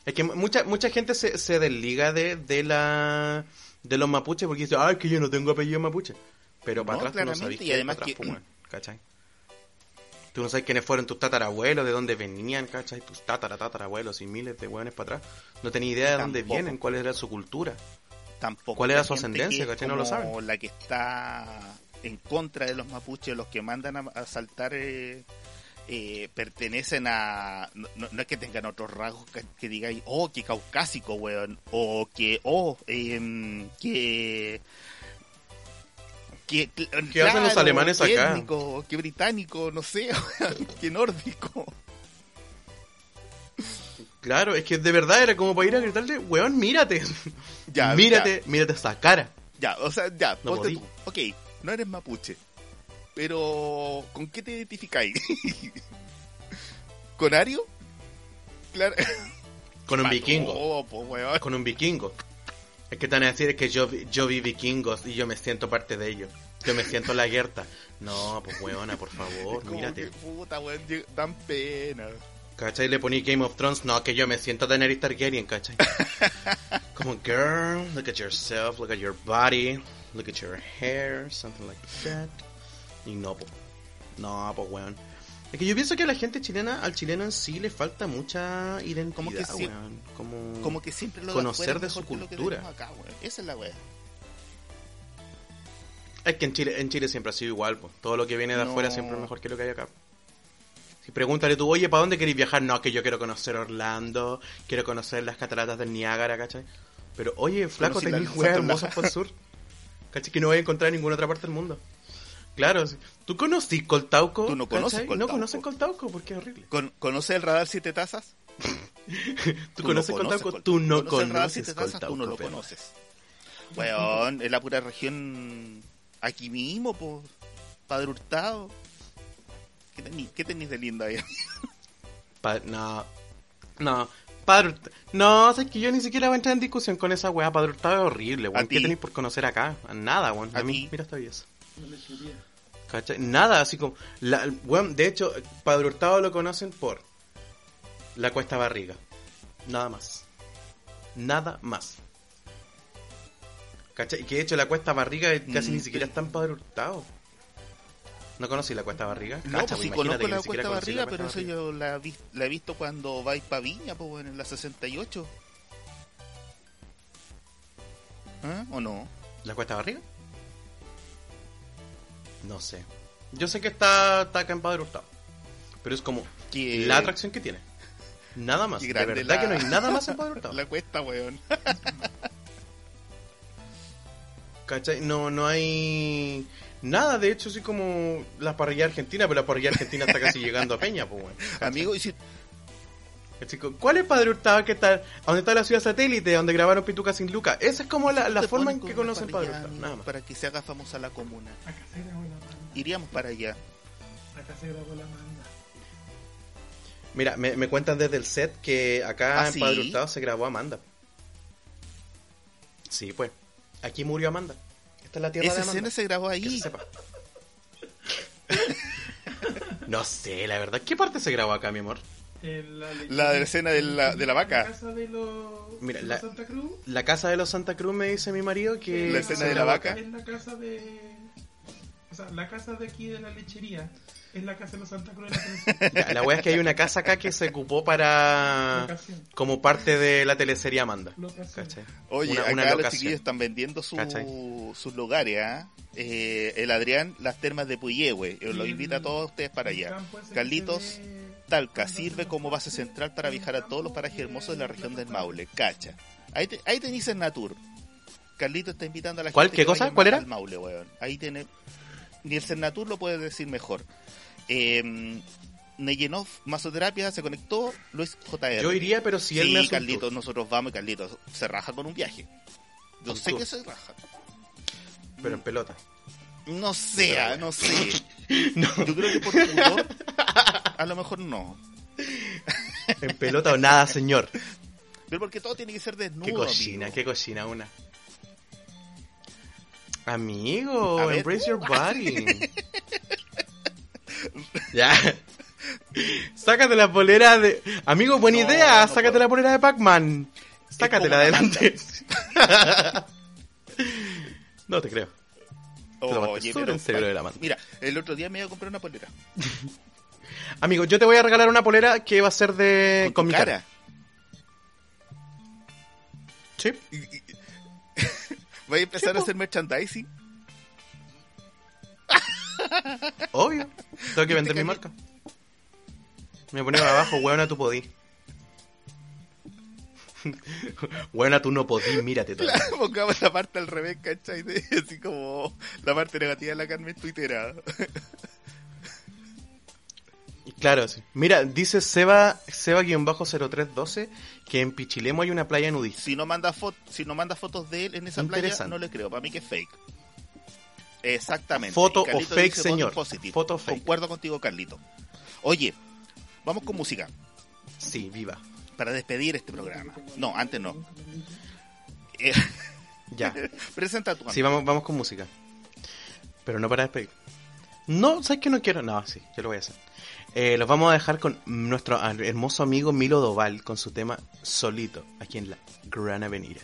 Es que mucha mucha gente se, se desliga de, de la de los mapuches porque dice, ay, que yo no tengo apellido mapuche. Pero para No, atrás tú no sabes y además atrás, que- po, weón, ¿cachai? Tú no sabes quiénes fueron tus tatarabuelos, de dónde venían, ¿cachai? Tus tatara, tatarabuelos y miles de weones para atrás. No tenía idea de dónde Tampoco. vienen, cuál era su cultura. tampoco ¿Cuál era su ascendencia, es cachai? No lo como saben. la que está en contra de los mapuches los que mandan a, a saltar eh, eh, pertenecen a no, no- es que tengan otros rasgos que, que digáis oh que caucásico weón o que oh em, que que ¿Qué hacen los alemanes que acá? étnico, que británico no sé que nórdico Claro, es que de verdad era como para ir a gritarle, weón, mírate. Ya, mírate, mírate esa cara. Ya, o sea, ya, No ponte tú. Ok, no eres mapuche. Pero, ¿con qué te identificáis? ¿Con Ario? Claro. Con un Mató, vikingo. po. Con un vikingo. Es que te van a decir que yo, yo vi vikingos y yo me siento parte de ellos. Yo me siento la Gerta. No, pues weona, por favor, mírate. puta, weón, dan pena. ¿Cachai? Le poní Game of Thrones. No, que yo me siento Daenerys Targaryen, ¿cachai? Como, girl, look at yourself, look at your body, look at your hair, something like that. Y no, pues. No, pues, weón. Es que yo pienso que a la gente chilena, al chileno en sí, le falta mucha identidad, Como que sí- weón. Como, Como que siempre lo conocer de su que cultura. acá, weón. Esa es la weá. Es que en Chile, en Chile siempre ha sido igual, pues. Todo lo que viene de No. afuera siempre es mejor que lo que hay acá. Si pregúntale tú, oye, ¿para dónde queréis viajar? No, que yo quiero conocer Orlando, quiero conocer las cataratas del Niágara, ¿cachai? Pero, oye, flaco, si la- tenéis weas hermosas por el sur. ¿Cachai? Que no voy a encontrar en ninguna otra parte del mundo. Claro. ¿tú conocís Coltauco? Tú no conoces ¿cachai? Coltauco. No conoces Coltauco porque es horrible. Con- ¿Conoces el radar siete tazas? ¿Tú, no conoces Coltauco? Col- Tú no ¿Conoces el radar conoces siete tazas? Coltauco. Tú no lo pero- conoces. Weón, es la pura región aquí mismo, pues. Padre Hurtado. ¿Qué tenéis qué tenís de lindo ahí? Pa- no, no, Padre No, es que yo ni siquiera voy a entrar en discusión con esa weá. Padre Hurtado es horrible, weón. ¿A ¿Qué tenéis por conocer acá? Nada, weón. A, ¿A mí, mira esta belleza. Una lechería. ¿Cachai? Nada, así como. La, de hecho, Padre Hurtado lo conocen por la Cuesta Barriga. Nada más. Nada más. ¿Cachai? Y que de hecho la Cuesta Barriga casi Mm, ni siquiera sí. está en Padre Hurtado. ¿No conocí la Cuesta Barriga? No, Cacha, pues sí conozco la Cuesta Barriga, la pero eso yo la, vi- la he visto cuando vais pa' Viña, pues en la 68. ¿Ah? ¿O no? ¿La Cuesta Barriga? No sé. Yo sé que está, está acá en Padre Hurtado. Pero es como la atracción que tiene. Nada más. Qué De verdad la- que no hay nada más en Padre Hurtado. La cuesta, weón. ¿Cachai? No, no hay nada. De hecho, así como la parrilla argentina, pero la parrilla argentina está casi llegando a Peña, pues, weón. Amigo, y si ¿Cuál es Padre Hurtado que está, donde está la ciudad satélite, donde grabaron Pituca sin Luca? Esa es como la, la te forma en que conocen Padre Hurtado. Nada más. Para que se haga famosa la comuna. Acá se grabó la manda. Iríamos para allá. Acá se grabó la manda. Mira, me, me cuentan desde el set que acá ¿Ah, en sí? Padre Hurtado se grabó Amanda. Sí, pues. Aquí murió Amanda. Esta es la tierra Esa de Amanda. escena se grabó Que se ahí. sepa. no sé, la verdad. ¿Qué parte se grabó acá, mi amor? En la, La de la escena de la- de la vaca. La casa de los, Mira, de la- los Santa Cruz. La casa de los Santa Cruz me dice mi marido que... La escena de la vaca. Es la casa de. O sea, la casa de aquí de la lechería. Es la casa de los Santa Cruz de la televisión. Ya, la wea es que hay una casa acá que se ocupó para... Locación. Como parte de la teleserie Amanda. Oye, Una- acá una los locación. chiquillos están vendiendo su- sus lugares, ¿ah? Eh, el Adrián, las termas de Puyehue. Yo Los invita a todos ustedes para allá. Carlitos, Talca sirve como base central para viajar a todos los parajes hermosos de la región del. Maule. Cacha. Ahí, te- ahí tenéis el Natur. Carlitos está invitando a la ¿Cuál? gente ¿Qué cosa? ¿Cuál era? Maule, weón. Ahí tiene... Ni el Cernatur lo puede decir mejor. Eh, Neyenov Masoterapia se conectó, Luis JR. Yo iría, pero si él sí, me hace Carlitos, nosotros vamos y Carlitos se raja con un viaje. Yo sé que se raja. Pero en pelota. No sea, no sé. No, Yo creo que por pudor, a lo mejor no. en pelota o nada, señor. Pero porque todo tiene que ser desnudo. Qué cochina, amigo. qué cochina una. Amigo, A ver. embrace your body. ya. Sácate la polera de. Amigo, buena No, idea. no Sácate puedo. la polera de Pac-Man. Sácatela adelante. no te creo. En serio de la mano. Mira, el otro día me iba a comprar una polera. Amigo, yo te voy a regalar una polera que va a ser de. Con, tu mi cara. Sí. Voy a empezar a hacer merchandising. Obvio. Tengo que vender mi marca. Me ponía abajo, hueona, tú podí. Hueona, tú no podí, mírate tú. Claro, pongamos la parte al revés, ¿cachai? De- Así como la parte negativa de la Carmen Twittera. Claro, sí. Mira, dice Seba, Seba-0312 que en Pichilemo hay una playa nudista. Si no manda foto, si no manda fotos de él en esa playa, no le creo. Para mí que es fake. Exactamente. Foto o fake, señor. Foto fake. Concuerdo contigo, Carlito. Oye, vamos con música Sí, viva. Para despedir este programa. No, antes no. Eh, Ya. presenta tu Sí, vamos, vamos con música. Pero no para despedir. No, ¿sabes que no quiero? No, sí, yo lo voy a hacer. Eh, los vamos a dejar con nuestro hermoso amigo Milo Doval con su tema Solito, aquí en la Gran Avenida.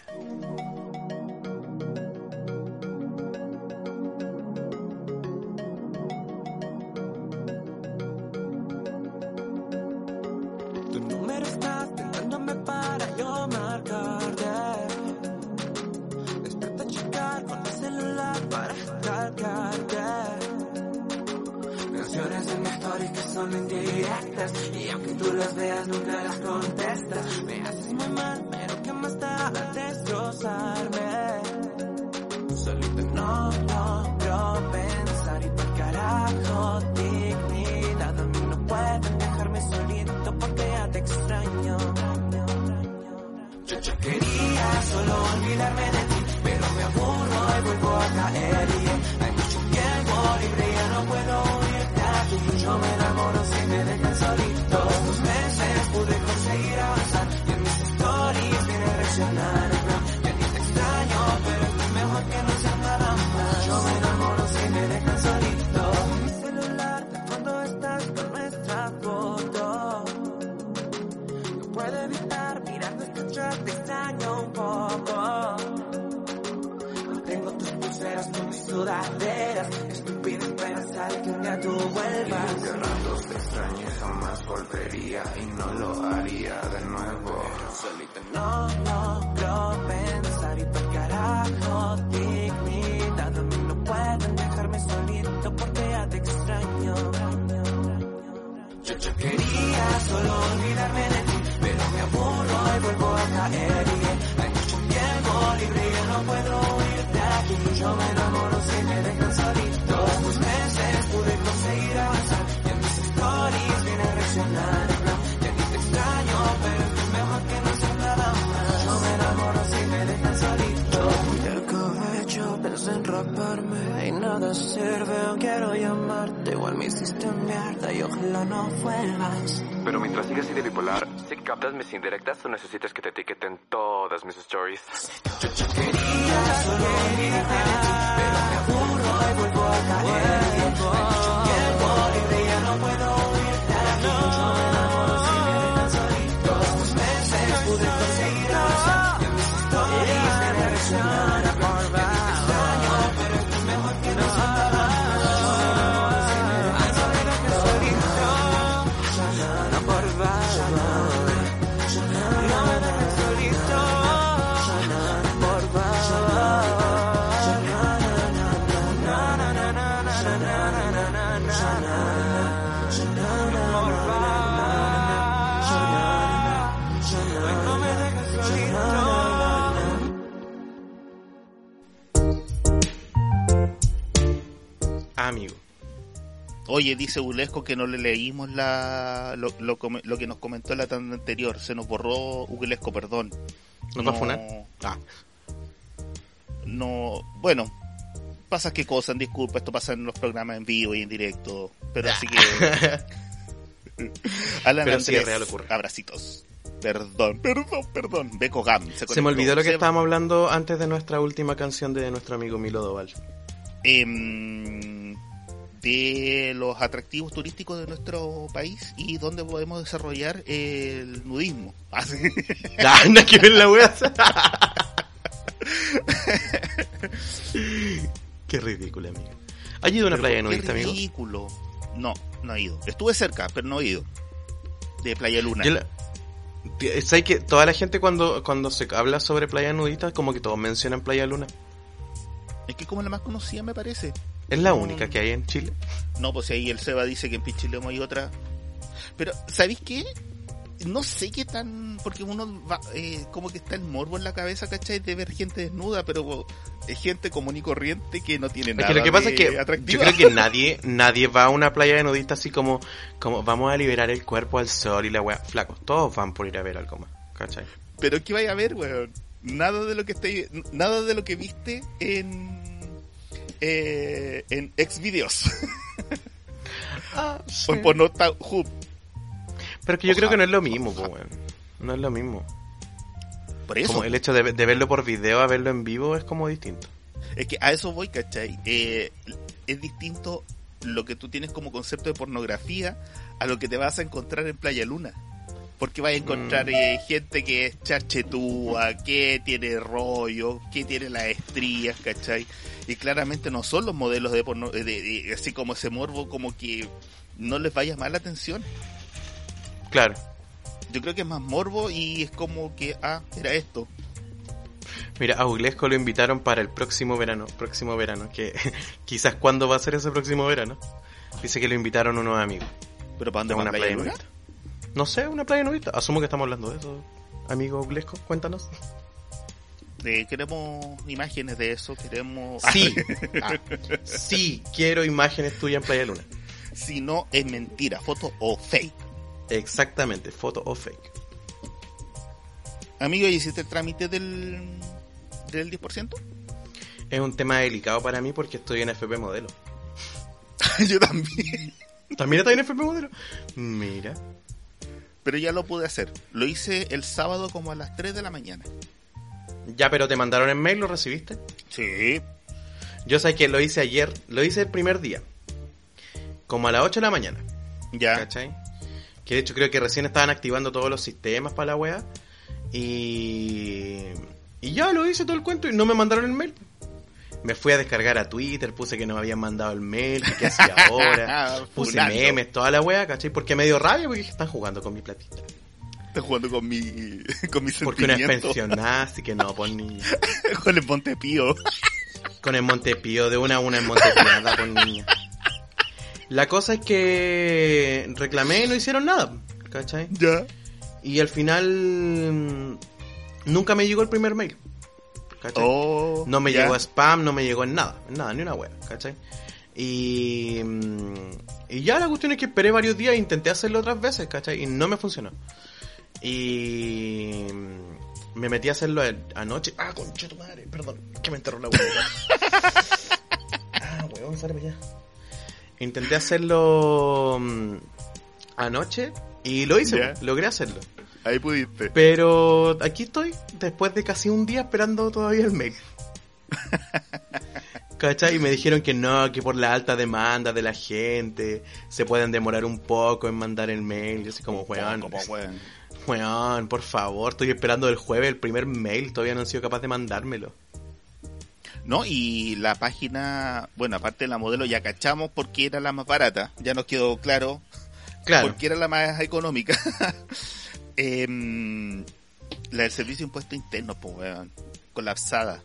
O necesitas que te etiqueten todas mis stories. Oye, dice Ulesco que no le leímos la, lo, lo, que nos comentó en la tanda anterior. Se nos borró Ulesco, perdón. ¿Nos va a funar? Ah. No, bueno, pasa que cosas, disculpa, esto pasa en los programas en vivo y en directo. Pero así que. Alan Pero sí, Andrés, real ocurre. abracitos. Perdón, perdón, perdón. Beco Gam. Se me olvidó lo que Se- estábamos hablando antes de nuestra última canción de nuestro amigo Milo Doval. em, de los atractivos turísticos de nuestro país y dónde podemos desarrollar el nudismo. Así. Ah, que ver la wea. Qué ridículo, amigo. ¿Has ido a una Pero playa nudista, amigo? ridículo. No, no he ido. Estuve cerca, pero no he ido. De Playa Luna. Yo la- T- ¿Sabes que toda la gente cuando, cuando se habla sobre playa nudista, como que todos mencionan Playa Luna? Es que como la más conocida me parece. Es la única que hay en Chile. No, pues ahí el Seba dice que en Pichilemo hay otra. Pero, ¿sabéis qué? no sé qué tan, porque uno va, eh, como que está el morbo en la cabeza, ¿cachai? De ver gente desnuda, pero es gente común y corriente que no tiene Es nada que lo que pasa de es que yo creo que nadie, nadie va a una playa de nudistas así como, como vamos a liberar el cuerpo al sol y la weá. Flacos, todos van por ir a ver algo más, ¿cachai? Pero ¿qué vaya a ver, weón? Nada de lo que esté, nada de lo que viste en eh, en Xvideos Ah, o en Pornhub. Pero que yo creo que no es lo mismo, pues. No es lo mismo. Por eso. Como el hecho de, de verlo por video a verlo en vivo es como distinto. Es que a eso voy, ¿cachai? Eh, es distinto lo que tú tienes como concepto de pornografía a lo que te vas a encontrar en Playa Luna. Porque vas a encontrar Mm. eh, gente que es charchetúa, que tiene rollo, que tiene las estrías, ¿cachai? Y claramente no son los modelos de porno, de- de- así como ese morbo, como que no les va a llamar la atención. Claro. Yo creo que es más morbo y es como que, ah, era esto. Mira, a Uglesco lo invitaron para el próximo verano. Próximo verano. Que quizás cuándo va a ser ese próximo verano. Dice que lo invitaron unos amigos. ¿Pero para dónde? De ¿Para una Playa playa. No sé, una playa nudista. Asumo que estamos hablando de eso. Amigo Uglesco, cuéntanos. Eh, queremos imágenes de eso, queremos... Sí. Ah, sí, quiero imágenes tuyas en Playa Luna. Si no, es mentira, foto o fake. Exactamente, foto o fake. Amigo, ¿y hiciste el trámite del, del 10%? Es un tema delicado para mí porque estoy en FP modelo. Yo también. ¿También estás en FP modelo? Mira. Pero ya lo pude hacer. Lo hice el sábado como a las 3 de la mañana. Ya, pero te mandaron el mail, ¿lo recibiste? Sí. Yo sé que lo hice ayer, lo hice el primer día. Como a las 8 de la mañana. Ya. ¿Cachai? Que de hecho creo que recién estaban activando todos los sistemas para la wea. Y. Y ya lo hice todo el cuento y no me mandaron el mail. Me fui a descargar a Twitter, puse que nos habían mandado el mail, que qué hacía ahora. puse memes, toda la wea, ¿cachai? Porque me dio rabia porque dije, están jugando con mi platita. Estoy jugando con mi, con mi Porque una es pensionada, así que no, por niña. con el Montepío. Con el Montepío, de una a una en Montepío, por niña. La cosa es que reclamé y no hicieron nada, ¿cachai? Ya. Y al final mm, nunca me llegó el primer mail. ¿Cachai? Oh, no me ya. llegó a spam, no me llegó en nada, en nada, ni una wea, ¿cachai? Y, mm, y ya la cuestión es que esperé varios días e intenté hacerlo otras veces, ¿cachai? Y no me funcionó. Y mm, me metí a hacerlo anoche. Ah, concha tu madre, perdón, que me enterró la wea. ah, weón, sale para allá. Intenté hacerlo mm, anoche y lo hice, Ya. logré hacerlo. Ahí pudiste. Pero aquí estoy, después de casi un día esperando todavía el mail. ¿Cachai? Y me dijeron que no, que por la alta demanda de la gente se pueden demorar un poco en mandar el mail. Yo así como, weón, Como, weón. weón, por favor, estoy esperando el jueves el primer mail, todavía no han sido capaz de mandármelo. No, y la página, bueno, aparte de la modelo ya cachamos porque era la más barata, ya nos quedó claro, Claro. porque era la más económica. Em, la del servicio de impuesto interno, pues, weón, colapsada.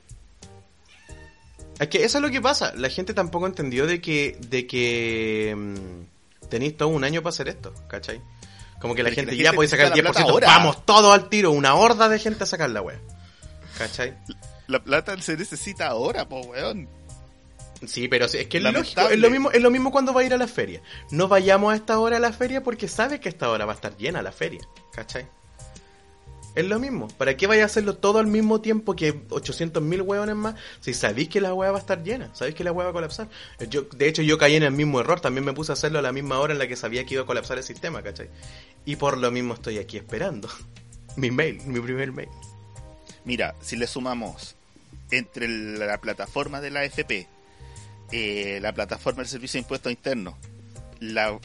Es que eso es lo que pasa. La gente tampoco entendió de que, de que mm, tenéis todo un año para hacer esto, ¿cachai? Como que la gente ya puede sacar el necesita la 10%. plata ahora. Vamos todos al tiro, una horda de gente a sacar la wea. ¿Cachai? La plata se necesita ahora, pues, weón. Sí, pero es que es Lamentable. lógico, es lo mismo, es lo mismo cuando va a ir a la feria. No vayamos a esta hora a la feria porque sabes que a esta hora va a estar llena la feria, ¿cachai? Es lo mismo. ¿Para qué vaya a hacerlo todo al mismo tiempo que 800.000 hueones más? Si sabéis que la hueá va a estar llena, sabéis que la hueá va a colapsar. Yo, de hecho, yo caí en el mismo error. También me puse a hacerlo a la misma hora en la que sabía que iba a colapsar el sistema, ¿cachai? Y por lo mismo estoy aquí esperando. Mi mail, mi primer mail. Mira, si le sumamos entre la plataforma de la AFP, eh, la plataforma del Servicio de Impuestos Internos, la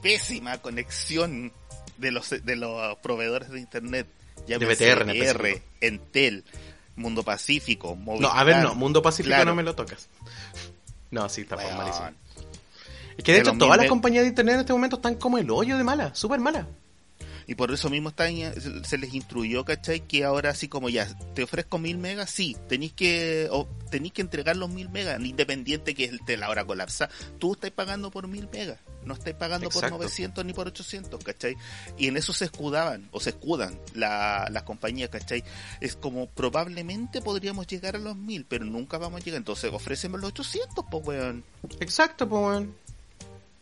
pésima conexión de los, de los proveedores de Internet, ya De BTR en. Entel, Mundo Pacífico, No, Movistar. a ver, no, Mundo Pacífico Claro. no me lo tocas. No, sí, está Weón. malísimo. Es que de De hecho todas las compañías de internet en este momento están como el hoyo de mala, súper mala. Y por eso mismo está, se- les instruyó, ¿cachai? Que ahora así como ya, te ofrezco mil megas, sí, tenéis que, o, tenéis que entregar los mil megas, independiente que esté la hora colapsa, tú estás pagando por mil megas. No estáis pagando Exacto. por 900 ni por 800, ¿cachai? Y en eso se escudaban, o se escudan la- las compañías, ¿cachai? Es como probablemente podríamos llegar a los 1000, pero nunca vamos a llegar. Entonces, ofréceme los 800, pues, weón. Exacto, pues, weón.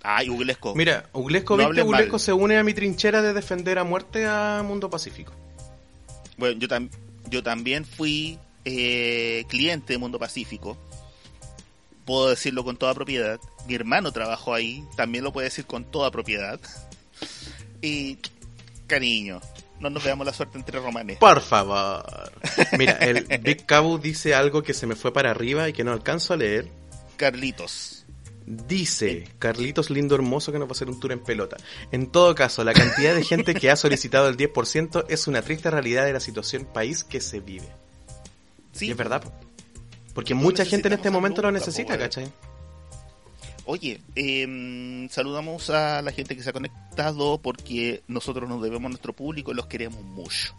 Ay, Uglesco. Mira, Uglesco, No ¿viste? Uglesco mal. se une a mi trinchera de defender a muerte a Mundo Pacífico. Bueno, yo, tam- yo también fui eh, cliente de Mundo Pacífico. Puedo decirlo con toda propiedad. Mi hermano trabajó ahí, también lo puede decir con toda propiedad. Y, cariño, no nos veamos la suerte entre romanes. Por favor. Mira, el Big Cabu dice algo que se me fue para arriba y que no alcanzo a leer. Carlitos. Dice Carlitos lindo hermoso que nos va a hacer un tour en pelota. En todo caso, la cantidad de gente que ha solicitado el 10% es una triste realidad de la situación país que se vive. Sí. Y es verdad. po. Porque No mucha gente en este momento lo necesita, weón. ¿cachai? Oye, em, saludamos a la gente que se ha conectado porque nosotros nos debemos a nuestro público y los queremos mucho.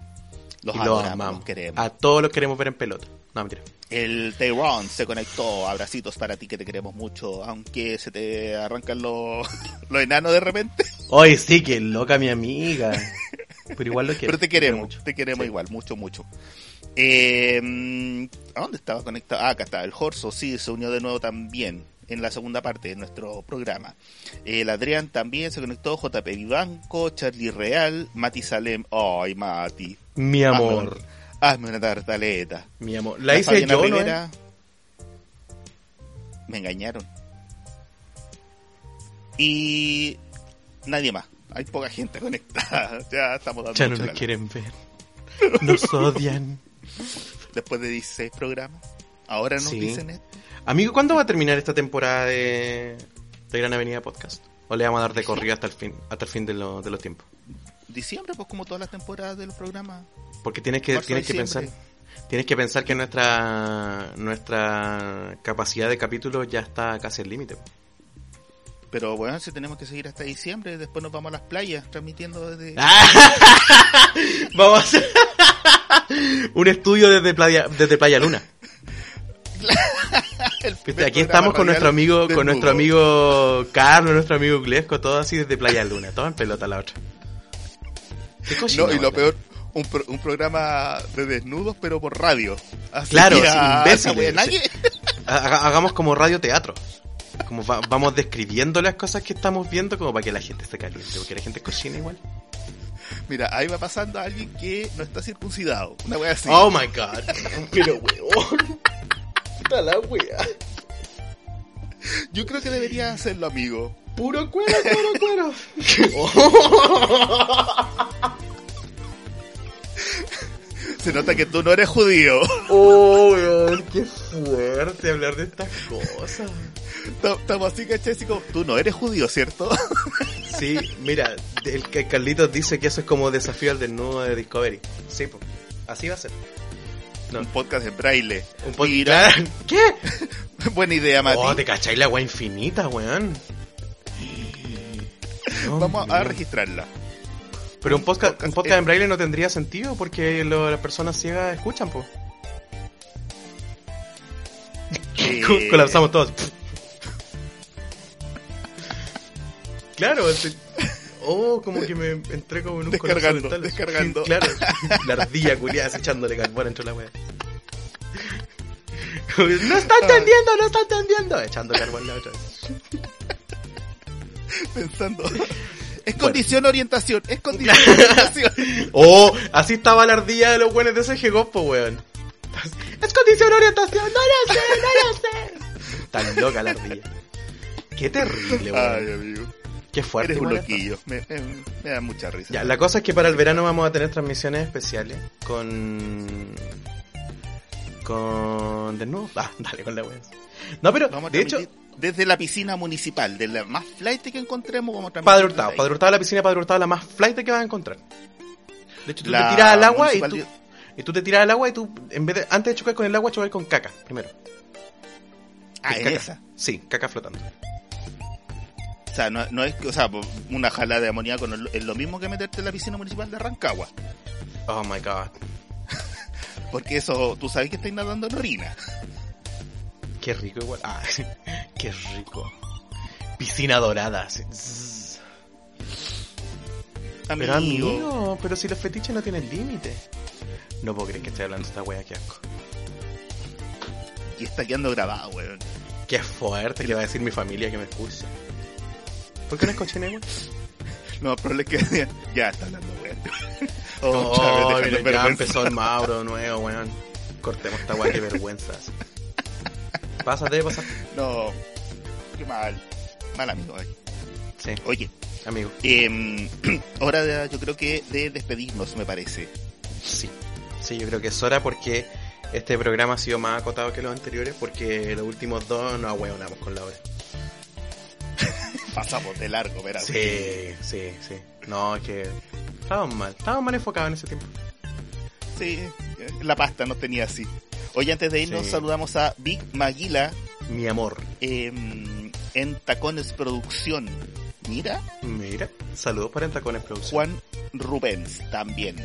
Los y amamos. los queremos. A todos los queremos ver en pelota. No, mentira. El Tyrone se conectó. Abracitos para ti que te queremos mucho. Aunque se te arrancan los, los enanos de repente. Oye, sí, que loca mi amiga. Pero igual lo quiero. Pero te lo queremos. mucho. Te queremos Sí. igual. Mucho, mucho. Eh, ¿A dónde estaba conectado? Ah, acá está. El Jorso sí se unió de nuevo también. En la segunda parte de nuestro programa. El Adrián también se conectó. JP Vivanco, Charlie Real, Mati Salem. Ay, Mati. Mi amor. Hazme una tartaleta. Mi amor. La hice Fabiana yo, ¿no? Rivera, Me engañaron. Y nadie más. Hay poca gente conectada. Ya estamos dando Ya no nos la- quieren ver. Nos odian. Después de 16 programas. Ahora nos Sí. dicen esto. Amigo, ¿cuándo va a terminar esta temporada de, de Gran Avenida Podcast? ¿O le vamos a dar de corrido hasta el fin, hasta el fin de, lo- de los tiempos? Diciembre, pues como todas las temporadas de los programas. Porque tienes que, Marzo, tienes que pensar, tienes que pensar que nuestra nuestra capacidad de capítulos ya está casi al límite. Pero bueno, si tenemos que seguir hasta diciembre, después nos vamos a las playas transmitiendo desde... Vamos a hacer un estudio desde Playa, desde Playa Luna. Aquí estamos con nuestro amigo, con nuestro amigo Carlos, nuestro amigo Glesco, todo así desde Playa Luna, todo en pelota la otra. Qué No, y lo peor, un, pro- un programa de desnudos, pero por radio. Así Claro, ah. Haga- Hagamos como radioteatro. Como va- vamos describiendo las cosas que estamos viendo como para que la gente se caliente, porque la gente es cochina igual. Mira, ahí va pasando alguien que no está circuncidado. Una wea así. Oh my god. Pero weón. Puta la wea. Yo creo que debería hacerlo, amigo. Puro cuero, cuero, cuero. Se nota que tú no eres judío. Oh, weón, qué fuerte hablar de estas cosas. Estamos así, como, tú no eres judío, ¿cierto? Sí, mira, el que Carlitos dice que eso es como desafío al desnudo de Discovery. Sí, pues, así va a ser. No. Un podcast en braille. Un podcast. ¿Qué? buena idea, Mati. Oh, te cacháis la agua infinita, weón. Vamos a registrarla. Pero un podcast, podcast, un podcast eh. en braille no tendría sentido porque lo- las personas ciegas escuchan, pues. Eh, Colapsamos todos. claro, este- oh, como que me entré como en un colapso Descargando, descargando. Claro, la ardilla culiada echándole carbón entre la wea. No está entendiendo, no está entendiendo. Echando carbón la otra. Pensando. Es condición orientación, es condición orientación. Oh, así estaba la ardilla de los buenos de ese Gopo, weón. Es condición orientación, no lo sé, no lo sé. Tan loca la ardilla. Qué terrible, Ay, weón. amigo. Qué fuerte. Eres un loquillo. Me, me- da mucha risa. Ya, la cosa es que para el verano vamos a tener transmisiones especiales con. con. desnudos. Ah, dale con la wea. No, pero, Vamos de hecho, desde la piscina municipal, de la más flight que encontremos, vamos a transmitir. Padre Hurtado. Padre Hurtado, la piscina Padre Hurtado, la más flight que vas a encontrar. De hecho, tú La te tiras al agua y tú, y tú te tiras al agua y tú, en vez de, antes de chocar con el agua, chocar con caca, primero. Ah, en caca. esa. Sí, caca flotando. O sea, no, no es que, o sea, una jalada de amoníaco no es lo- mismo que meterte en la piscina municipal de Rancagua. Oh my god. Porque eso, tú sabes que estáis nadando en orina. Qué rico igual. Ah, qué rico. piscina dorada. así. Zzz. Pero Amigo. amigo, pero si los fetiches no tienen límite. No puedo creer que esté hablando esta wea, qué asco. Y está quedando grabado, weón. Qué fuerte que va a decir mi familia que me expulse. ¿Por qué no escuché weón? No, pero le queda Ya está hablando, weón. Oh, Chávez, mira, ya empezó el Mauro nuevo, weón. Cortemos esta weá, qué vergüenza. Pásate, pásate. No, qué mal. Mal amigo, eh. Sí, Oye, amigo. eh, hora de, yo creo que de despedirnos, me parece. Sí. Sí, yo creo que es hora porque este programa ha sido más acotado que los anteriores porque los últimos dos no ahueonamos con la hora. Pasamos de largo, verás. Sí, sí, sí. No, es que estábamos mal. Estábamos mal enfocados en ese tiempo. Sí, la pasta no tenía así. Oye, antes de irnos, Sí. saludamos a Vic Maguila Mi amor. eh, en Tacones Producción. Mira, Mira, saludos para Entacones Producción. Juan Rubens también.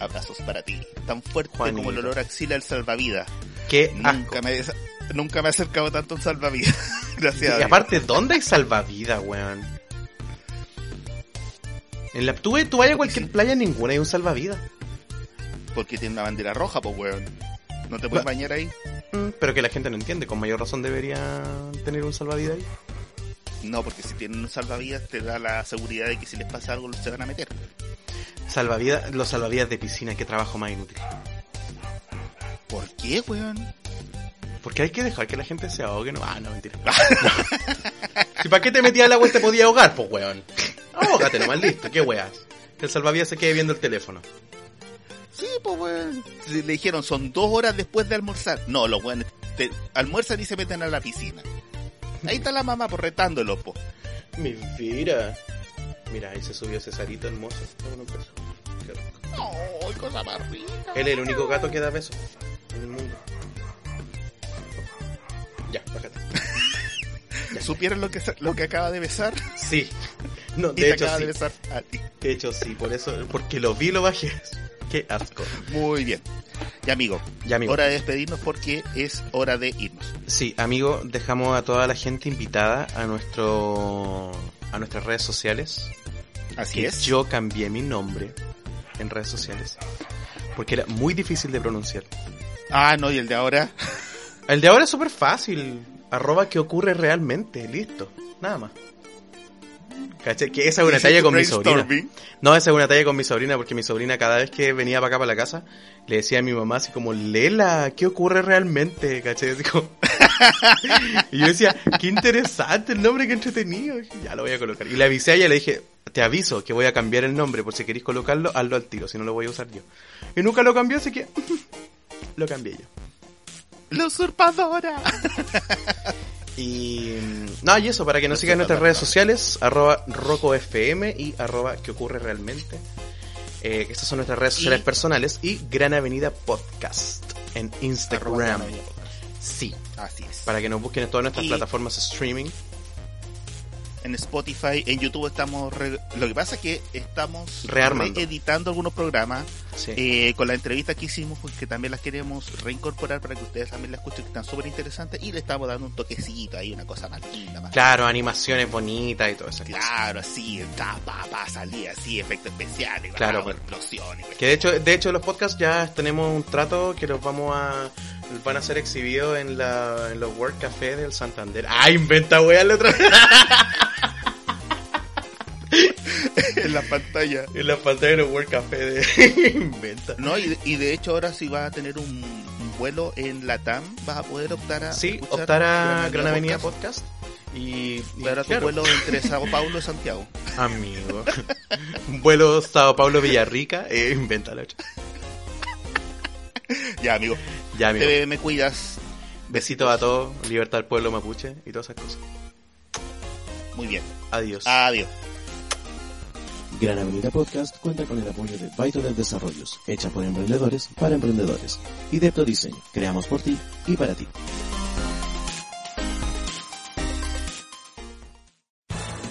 Abrazos para ti. Tan fuerte como el olor axila del salvavidas. Qué Nunca asco. me, he- nunca me he acercado tanto a un salvavidas. Gracias Y aparte, ¿dónde hay salvavidas, weón? En la, tú, tú vayas a cualquier playa, ninguna hay un salvavidas. Porque tiene una bandera roja, pues, weón. ¿No te puedes bañar ahí? Mm, Pero que la gente no entiende. Con mayor razón debería tener un salvavidas ahí. No, porque si tienen un salvavidas te da la seguridad de que si les pasa algo se van a meter. Salvavidas, los salvavidas de piscina, qué trabajo más inútil. ¿Por qué, weón? Porque hay que dejar que la gente se ahogue, no. Ah, no, mentira. si para qué te metías al agua y te podía ahogar, pues weón. Ahógate nomás, listo, qué weas. Que el salvavidas se quede viendo el teléfono. Sí, pues, weón. Le dijeron, son dos horas después de almorzar. No, los weones te- almuerzan y se meten a la piscina. Ahí está la mamá, por retándolo, po. Mentira. Mira, ahí se subió Cesarito hermoso. Ay, cosa más rica. Él es el único gato que da besos en el mundo. Ya, bájate. ¿Supieron lo que, lo que acaba de besar? Sí. No, Y de hecho acaba sí. de besar a ti. De hecho sí, por eso, porque lo vi y lo bajé. Qué asco. Muy bien. Ya, amigo. Ya, amigo. Hora de despedirnos porque es hora de irnos. Sí, amigo, dejamos a toda la gente invitada a nuestro a nuestras redes sociales. Así que es. Yo cambié mi nombre en redes sociales porque era muy difícil de pronunciar. Ah, no, y el de ahora. El de ahora es súper fácil. Arroba que ocurre realmente. Listo. Nada más. ¿Cachai? Que esa es una ¿Hiciste talla con mi sobrina. No, esa es una talla con mi sobrina porque mi sobrina cada vez que venía para acá para la casa le decía a mi mamá así como, Lela, ¿qué ocurre realmente? Como... y yo decía, qué interesante el nombre, qué entretenido. Ya lo voy a colocar. Y le avisé a ella y le dije, te aviso que voy a cambiar el nombre por si queréis colocarlo, hazlo al tiro, si no lo voy a usar yo. Y nunca lo cambió, así que lo cambié yo. La usurpadora. Y no, y eso, para que nos sigan en nuestras redes sociales, arroba rocofm y arroba que ocurre realmente. Eh, estas son nuestras redes sociales Y- personales y Gran Avenida Podcast en Instagram. Sí, Así es. para que nos busquen en todas nuestras Y- plataformas streaming. En Spotify, en YouTube estamos... re- Lo que pasa es que estamos Rearmando. editando algunos programas Sí. eh, con la entrevista que hicimos, pues que también las queremos reincorporar para que ustedes también las escuchen, que están súper interesantes y le estamos dando un toquecito ahí, una cosa más linda, más Claro, animaciones bonitas y todo eso. Claro, así, pa, salía así, efectos especiales, Claro, pues. explosiones. Que de hecho, de hecho los podcasts ya tenemos un trato que los vamos a van a ser exhibidos en la en los World Café del Santander. Ah, inventa wea la otra vez. en la pantalla. En la pantalla de los World Café de inventa. No, y, y de hecho ahora si vas a tener un, un vuelo en Latam, vas a poder optar a Sí, optar a Gran Avenida Podcast. Podcast. Y, y Para tu vuelo entre Sao Paulo y Santiago. amigo. Un vuelo Sao Paulo Villarrica, eh, inventa la otra. Ya, amigo. Ya, amigo. Te me cuidas. Besitos a todos, libertad al pueblo mapuche y todas esas cosas. Muy bien. Adiós. Adiós. Gran Avenida Podcast cuenta con el apoyo de Vital Desarrollos, hecha por emprendedores para emprendedores, y Depto Diseño, creamos por ti y para ti.